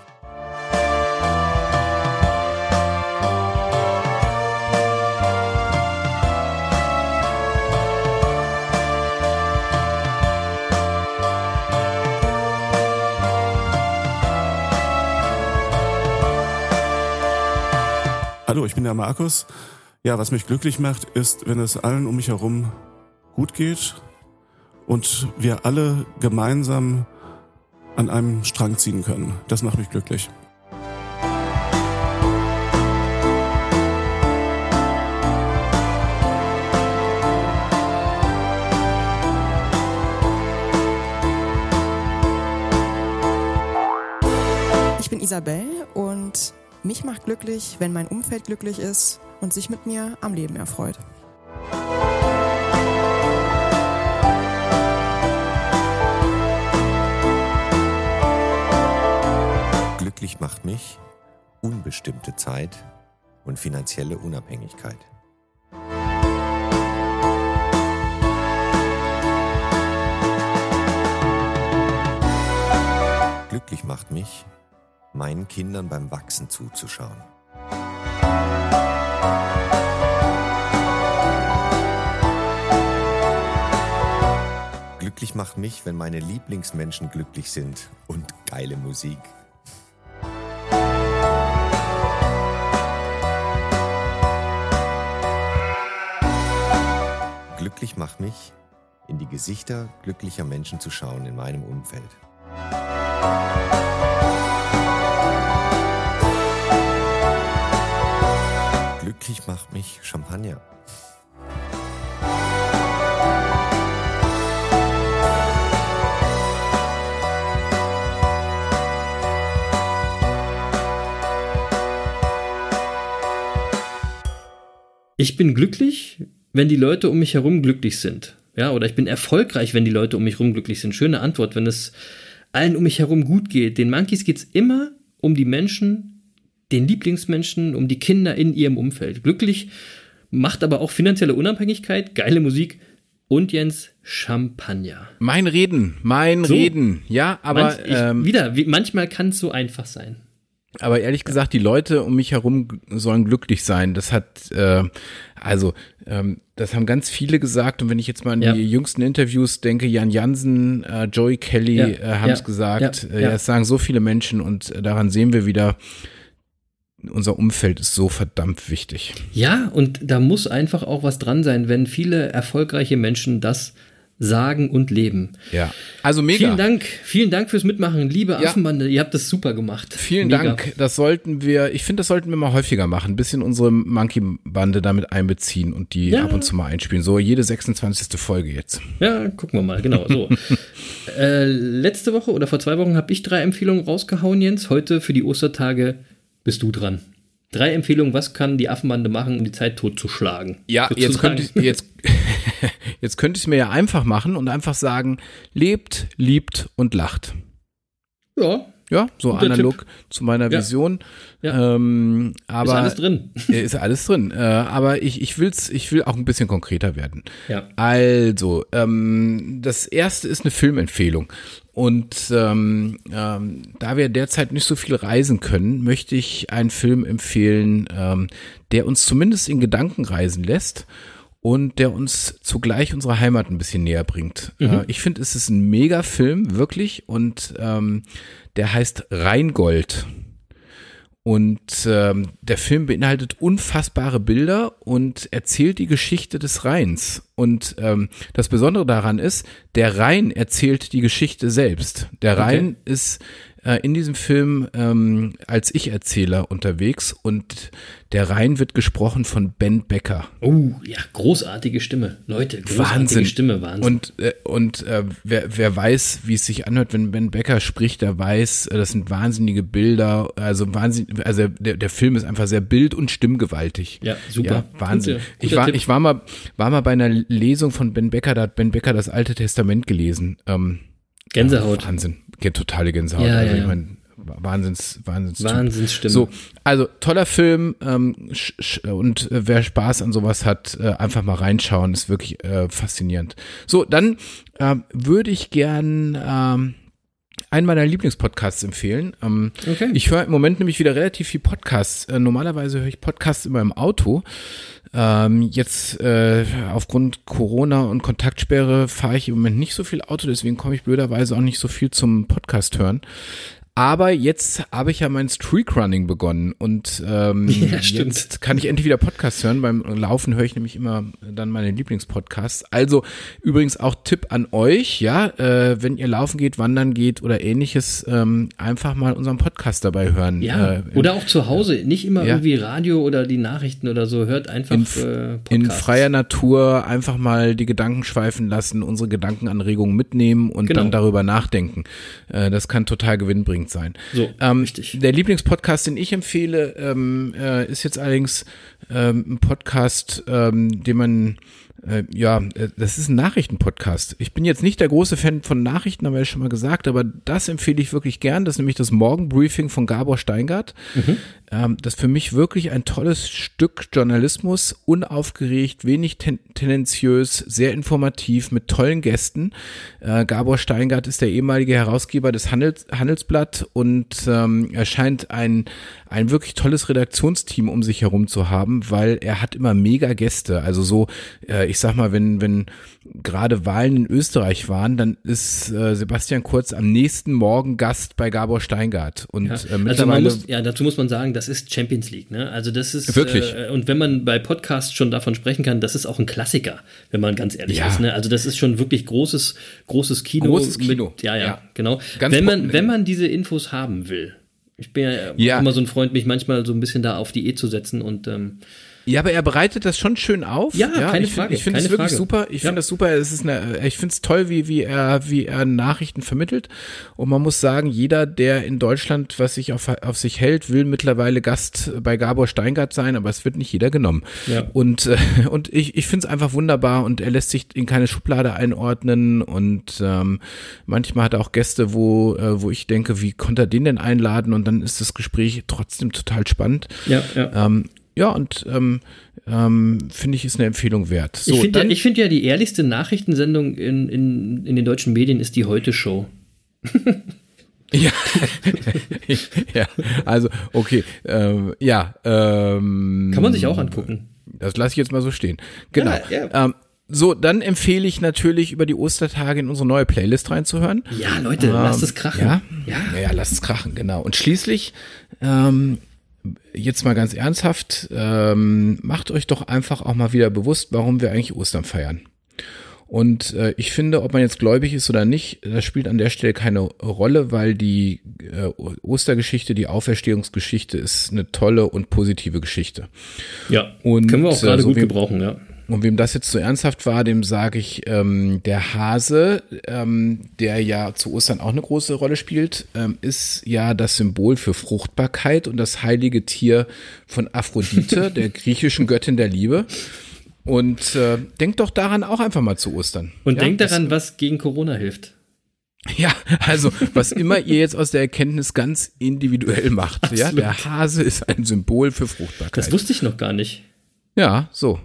Hallo, ich bin der Markus. Ja, was mich glücklich macht, ist, wenn es allen um mich herum gut geht und wir alle gemeinsam an einem Strang ziehen können. Das macht mich glücklich. Ich bin Isabel Mich macht glücklich, wenn mein Umfeld glücklich ist und sich mit mir am Leben erfreut. Glücklich macht mich unbestimmte Zeit und finanzielle Unabhängigkeit. Glücklich macht mich, meinen Kindern beim Wachsen zuzuschauen. Glücklich macht mich, wenn meine Lieblingsmenschen glücklich sind und geile Musik. Glücklich macht mich, in die Gesichter glücklicher Menschen zu schauen in meinem Umfeld. Glücklich macht mich Champagner. Ich bin glücklich, wenn die Leute um mich herum glücklich sind. Ja, oder ich bin erfolgreich, wenn die Leute um mich herum glücklich sind. Schöne Antwort, wenn es allen um mich herum gut geht. Den Monkeys geht es immer um die Menschen, den Lieblingsmenschen, um die Kinder in ihrem Umfeld. Glücklich macht aber auch finanzielle Unabhängigkeit, geile Musik und Jens Champagner. Mein Reden, mein so. Reden, ja, aber ich, ähm, wieder, wie, manchmal kann es so einfach sein. Aber ehrlich gesagt, die Leute um mich herum sollen glücklich sein. Das hat, äh, also, ähm, das haben ganz viele gesagt. Und wenn ich jetzt mal an ja. die jüngsten Interviews denke, Jan Jansen, äh, Joey Kelly ja. äh, haben es ja. gesagt. Ja. Äh, das sagen so viele Menschen und äh, daran sehen wir wieder, unser Umfeld ist so verdammt wichtig. Ja, und da muss einfach auch was dran sein, wenn viele erfolgreiche Menschen das sagen und leben. Ja, also mega. Vielen Dank, vielen Dank fürs Mitmachen, liebe ja. Affenbande, ihr habt das super gemacht. Vielen mega. Dank, das sollten wir, ich finde, das sollten wir mal häufiger machen, ein bisschen unsere Monkey-Bande damit einbeziehen und die ja. ab und zu mal einspielen, so jede 26. Folge jetzt. Ja, gucken wir mal, genau, so. äh, letzte Woche oder vor zwei Wochen habe ich drei Empfehlungen rausgehauen, Jens, heute für die Ostertage bist du dran. Drei Empfehlungen, was kann die Affenbande machen, um die Zeit totzuschlagen? Ja, jetzt könnte, ich, jetzt, jetzt könnte ich es mir ja einfach machen und einfach sagen, lebt, liebt und lacht. Ja. Ja, so analog Tipp. zu meiner Vision. Ja. Ähm, aber, ist alles drin. Ist alles drin. Äh, aber ich, ich, will's, ich will auch ein bisschen konkreter werden. Ja. Also, ähm, das erste ist eine Filmempfehlung. Und ähm, ähm, da wir derzeit nicht so viel reisen können, möchte ich einen Film empfehlen, ähm, der uns zumindest in Gedanken reisen lässt und der uns zugleich unsere Heimat ein bisschen näher bringt. Mhm. Äh, ich finde, es ist ein Mega-Film, wirklich, und ähm, der heißt Rheingold. Und ähm, der Film beinhaltet unfassbare Bilder und erzählt die Geschichte des Rheins. Und ähm, das Besondere daran ist, der Rhein erzählt die Geschichte selbst. Der Rhein okay. ist äh, in diesem Film ähm, als Ich-Erzähler unterwegs und der Rhein wird gesprochen von Ben Becker. Oh, ja, großartige Stimme. Leute, großartige Wahnsinn. Stimme, Wahnsinn. Und, äh, und äh, wer, wer weiß, wie es sich anhört, wenn Ben Becker spricht, der weiß, äh, das sind wahnsinnige Bilder. Also, Wahnsinn, also der, der Film ist einfach sehr bild- und stimmgewaltig. Ja, super. Ja, Wahnsinn. Gute, ich, war, ich war, mal, war mal bei einer Lesung von Ben Becker, da hat Ben Becker das Alte Testament gelesen. Ähm, Gänsehaut. Wahnsinn. Totale Gänsehaut. Ja, also ja, ich meine, Wahnsinns, Wahnsinns Wahnsinnsstimme. So, also toller Film ähm, und äh, wer Spaß an sowas hat, äh, einfach mal reinschauen, ist wirklich äh, faszinierend. So, dann äh, würde ich gern ähm, einen meiner Lieblingspodcasts empfehlen. Ähm, okay. Ich höre im Moment nämlich wieder relativ viel Podcasts. Äh, normalerweise höre ich Podcasts immer im Auto. Ähm, jetzt äh, aufgrund Corona und Kontaktsperre fahre ich im Moment nicht so viel Auto, deswegen komme ich blöderweise auch nicht so viel zum Podcast hören. Aber jetzt habe ich ja mein Streakrunning begonnen und ähm, ja, jetzt kann ich endlich wieder Podcasts hören. Beim Laufen höre ich nämlich immer dann meine Lieblingspodcasts. Also übrigens auch Tipp an euch, ja, äh, wenn ihr laufen geht, wandern geht oder ähnliches, ähm, einfach mal unseren Podcast dabei hören. Ja, äh, oder auch zu Hause, nicht immer ja. irgendwie Radio oder die Nachrichten oder so, hört einfach in, äh, in freier Natur einfach mal die Gedanken schweifen lassen, unsere Gedankenanregungen mitnehmen und genau. dann darüber nachdenken. Äh, das kann total gewinnbringend anstrengend sein. So, ähm, richtig. Der Lieblingspodcast, den ich empfehle, ähm, äh, ist jetzt allerdings ähm, ein Podcast, ähm, den man äh, ja, äh, das ist ein Nachrichtenpodcast. Ich bin jetzt nicht der große Fan von Nachrichten, haben wir ja schon mal gesagt, aber das empfehle ich wirklich gern. Das ist nämlich das Morgenbriefing von Gabor Steingart. Mhm. Ähm, das ist für mich wirklich ein tolles Stück Journalismus, unaufgeregt, wenig ten tendenziös, sehr informativ, mit tollen Gästen. Äh, Gabor Steingart ist der ehemalige Herausgeber des Handels Handelsblatt und ähm, er scheint ein, ein wirklich tolles Redaktionsteam um sich herum zu haben, weil er hat immer mega Gäste. Also so, äh, ich sag mal, wenn, wenn gerade Wahlen in Österreich waren, dann ist äh, Sebastian Kurz am nächsten Morgen Gast bei Gabor Steingart. Und Ja. äh, Also man mittlerweile. muss, ja, dazu muss man sagen, das ist Champions League, ne? Also das ist Wirklich? Äh, und wenn man bei Podcasts schon davon sprechen kann, das ist auch ein Klassiker, wenn man ganz ehrlich Ja. ist. Ne? Also das ist schon wirklich großes, großes Kino. Großes Kino. Mit, ja, ja, Ja. genau. Ganz wenn man, wenn man diese Infos haben will. Ich bin ja, Ja. immer so ein Freund, mich manchmal so ein bisschen da auf Diät zu setzen und ähm, Ja, aber er bereitet das schon schön auf. Ja, keine ich find- Frage, Ich finde es wirklich Frage. super. Ich Ja. finde das super. Es ist eine, ich finde es toll, wie, wie er, wie er Nachrichten vermittelt. Und man muss sagen, jeder, der in Deutschland was sich auf, auf sich hält, will mittlerweile Gast bei Gabor Steingart sein, aber es wird nicht jeder genommen. Ja. Und, äh, und ich, ich finde es einfach wunderbar und er lässt sich in keine Schublade einordnen und ähm, manchmal hat er auch Gäste, wo, äh, wo ich denke, wie konnte er den denn einladen? Und dann ist das Gespräch trotzdem total spannend. Ja, ja. Ähm, ja, und ähm, ähm, finde ich, ist eine Empfehlung wert. So, ich finde ja, find ja, die ehrlichste Nachrichtensendung in, in, in den deutschen Medien ist die Heute-Show. Ja. ja, also, okay. Ähm, ja. Ähm, Kann man sich auch angucken. Das lasse ich jetzt mal so stehen. Genau. Ja, ja. Ähm, so, dann empfehle ich natürlich über die Ostertage in unsere neue Playlist reinzuhören. Ja, Leute, Ähm, lasst es krachen. Ja, Ja. ja, ja lasst es krachen, genau. Und schließlich, ähm, jetzt mal ganz ernsthaft, ähm, macht euch doch einfach auch mal wieder bewusst, warum wir eigentlich Ostern feiern. Und äh, ich finde, ob man jetzt gläubig ist oder nicht, das spielt an der Stelle keine Rolle, weil die äh, Ostergeschichte, die Auferstehungsgeschichte ist eine tolle und positive Geschichte. Ja, Und, können wir auch gerade äh, so gut gebrauchen, ja. Und wem das jetzt zu ernsthaft war, dem sage ich, ähm, der Hase, ähm, der ja zu Ostern auch eine große Rolle spielt, ähm, ist ja das Symbol für Fruchtbarkeit und das heilige Tier von Aphrodite, der griechischen Göttin der Liebe. Und äh, denkt doch daran auch einfach mal zu Ostern. Und ja, denkt daran, was gegen Corona hilft. Ja, also was immer ihr jetzt aus der Erkenntnis ganz individuell macht. Ja, der Hase ist ein Symbol für Fruchtbarkeit. Das wusste ich noch gar nicht. ja, so.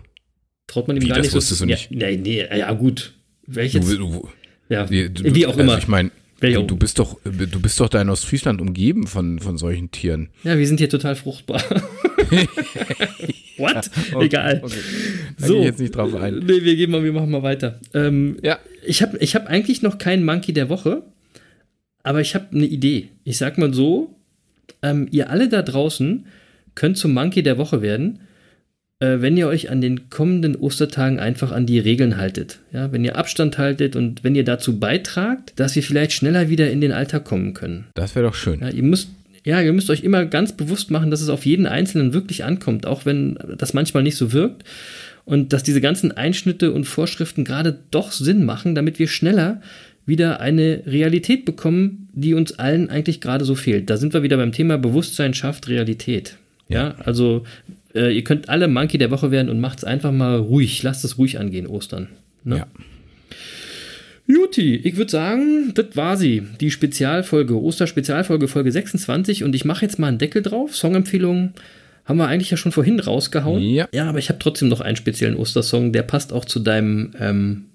Traut man ihm Wie, gar das nicht wusstest so. du nicht? Ja, nee, nee, ja gut. Welches? Du, du, ja, Wie, du, wie auch also immer. Ich meine, du, du bist doch, du bist doch da in Ostfriesland umgeben von, von solchen Tieren. Ja, wir sind hier total fruchtbar. What? Okay, Egal. okay. So. ich jetzt nicht drauf ein. Nee, wir gehen mal, wir machen mal weiter. Ähm, Ja. Ich habe ich hab eigentlich noch keinen Monkey der Woche, aber ich habe eine Idee. Ich sag mal so, ähm, ihr alle da draußen könnt zum Monkey der Woche werden, wenn ihr euch an den kommenden Ostertagen einfach an die Regeln haltet. Ja, wenn ihr Abstand haltet und wenn ihr dazu beitragt, dass wir vielleicht schneller wieder in den Alltag kommen können. Das wäre doch schön. Ja, ihr müsst, ja, ihr müsst euch immer ganz bewusst machen, dass es auf jeden Einzelnen wirklich ankommt, auch wenn das manchmal nicht so wirkt. Und dass diese ganzen Einschnitte und Vorschriften gerade doch Sinn machen, damit wir schneller wieder eine Realität bekommen, die uns allen eigentlich gerade so fehlt. Da sind wir wieder beim Thema Bewusstsein schafft Realität. Ja, also äh, ihr könnt alle Monkey der Woche werden und macht es einfach mal ruhig. Lasst es ruhig angehen, Ostern. Ne? Ja. Juti, ich würde sagen, das war sie. Die Spezialfolge, Osterspezialfolge, Folge 26. Und ich mache jetzt mal einen Deckel drauf. Songempfehlungen haben wir eigentlich ja schon vorhin rausgehauen. Ja. Ja, aber ich habe trotzdem noch einen speziellen Ostersong, der passt auch zu deinem ähm,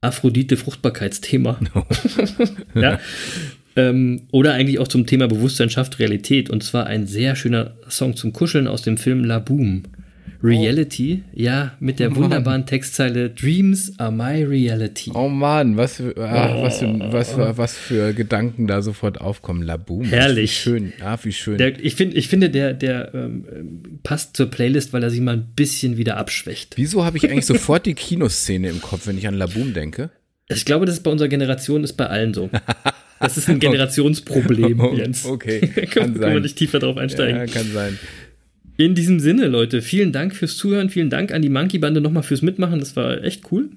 Aphrodite-Fruchtbarkeitsthema. ja. Ähm, oder eigentlich auch zum Thema Bewusstsein schafft Realität. Und zwar ein sehr schöner Song zum Kuscheln aus dem Film La Boom. Reality, ja, mit der Oh Mann. wunderbaren Textzeile Dreams are my reality. Oh Mann, was für, ach, was, für, was, für, was für Gedanken da sofort aufkommen. Laboom. Herrlich. Wie schön. Ah, wie schön. Der, ich, find, ich finde, der, der ähm, passt zur Playlist, weil er sich mal ein bisschen wieder abschwächt. Wieso habe ich eigentlich sofort die Kinoszene im Kopf, wenn ich an Laboom denke? Ich glaube, das ist bei unserer Generation, ist bei allen so. Das ist ein Generationsproblem, Jens. okay, kann wir sein. nicht tiefer drauf einsteigen. Ja, kann sein. In diesem Sinne, Leute, vielen Dank fürs Zuhören, vielen Dank an die Monkey Bande nochmal fürs Mitmachen, das war echt cool.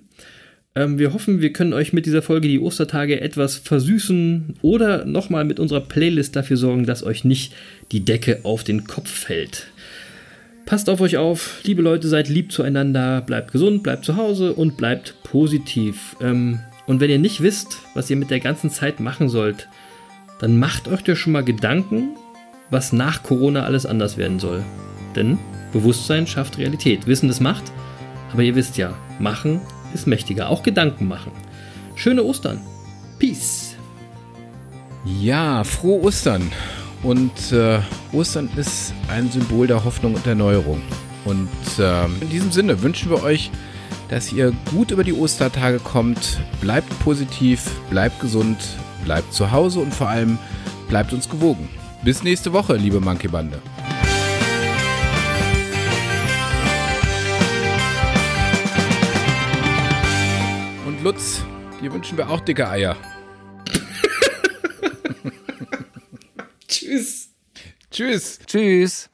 Ähm, wir hoffen, wir können euch mit dieser Folge die Ostertage etwas versüßen oder nochmal mit unserer Playlist dafür sorgen, dass euch nicht die Decke auf den Kopf fällt. Passt auf euch auf, liebe Leute, seid lieb zueinander, bleibt gesund, bleibt zu Hause und bleibt positiv. Ähm, und wenn ihr nicht wisst, was ihr mit der ganzen Zeit machen sollt, dann macht euch doch schon mal Gedanken, was nach Corona alles anders werden soll. Denn Bewusstsein schafft Realität. Wissen es macht, aber ihr wisst ja, machen ist mächtiger. Auch Gedanken machen. Schöne Ostern. Peace. Ja, frohe Ostern. Und äh, Ostern ist ein Symbol der Hoffnung und Erneuerung. Und äh, in diesem Sinne wünschen wir euch, dass ihr gut über die Ostertage kommt. Bleibt positiv, bleibt gesund, bleibt zu Hause und vor allem bleibt uns gewogen. Bis nächste Woche, liebe Monkey Bande. Und Lutz, dir wünschen wir auch dicke Eier. Tschüss. Tschüss. Tschüss.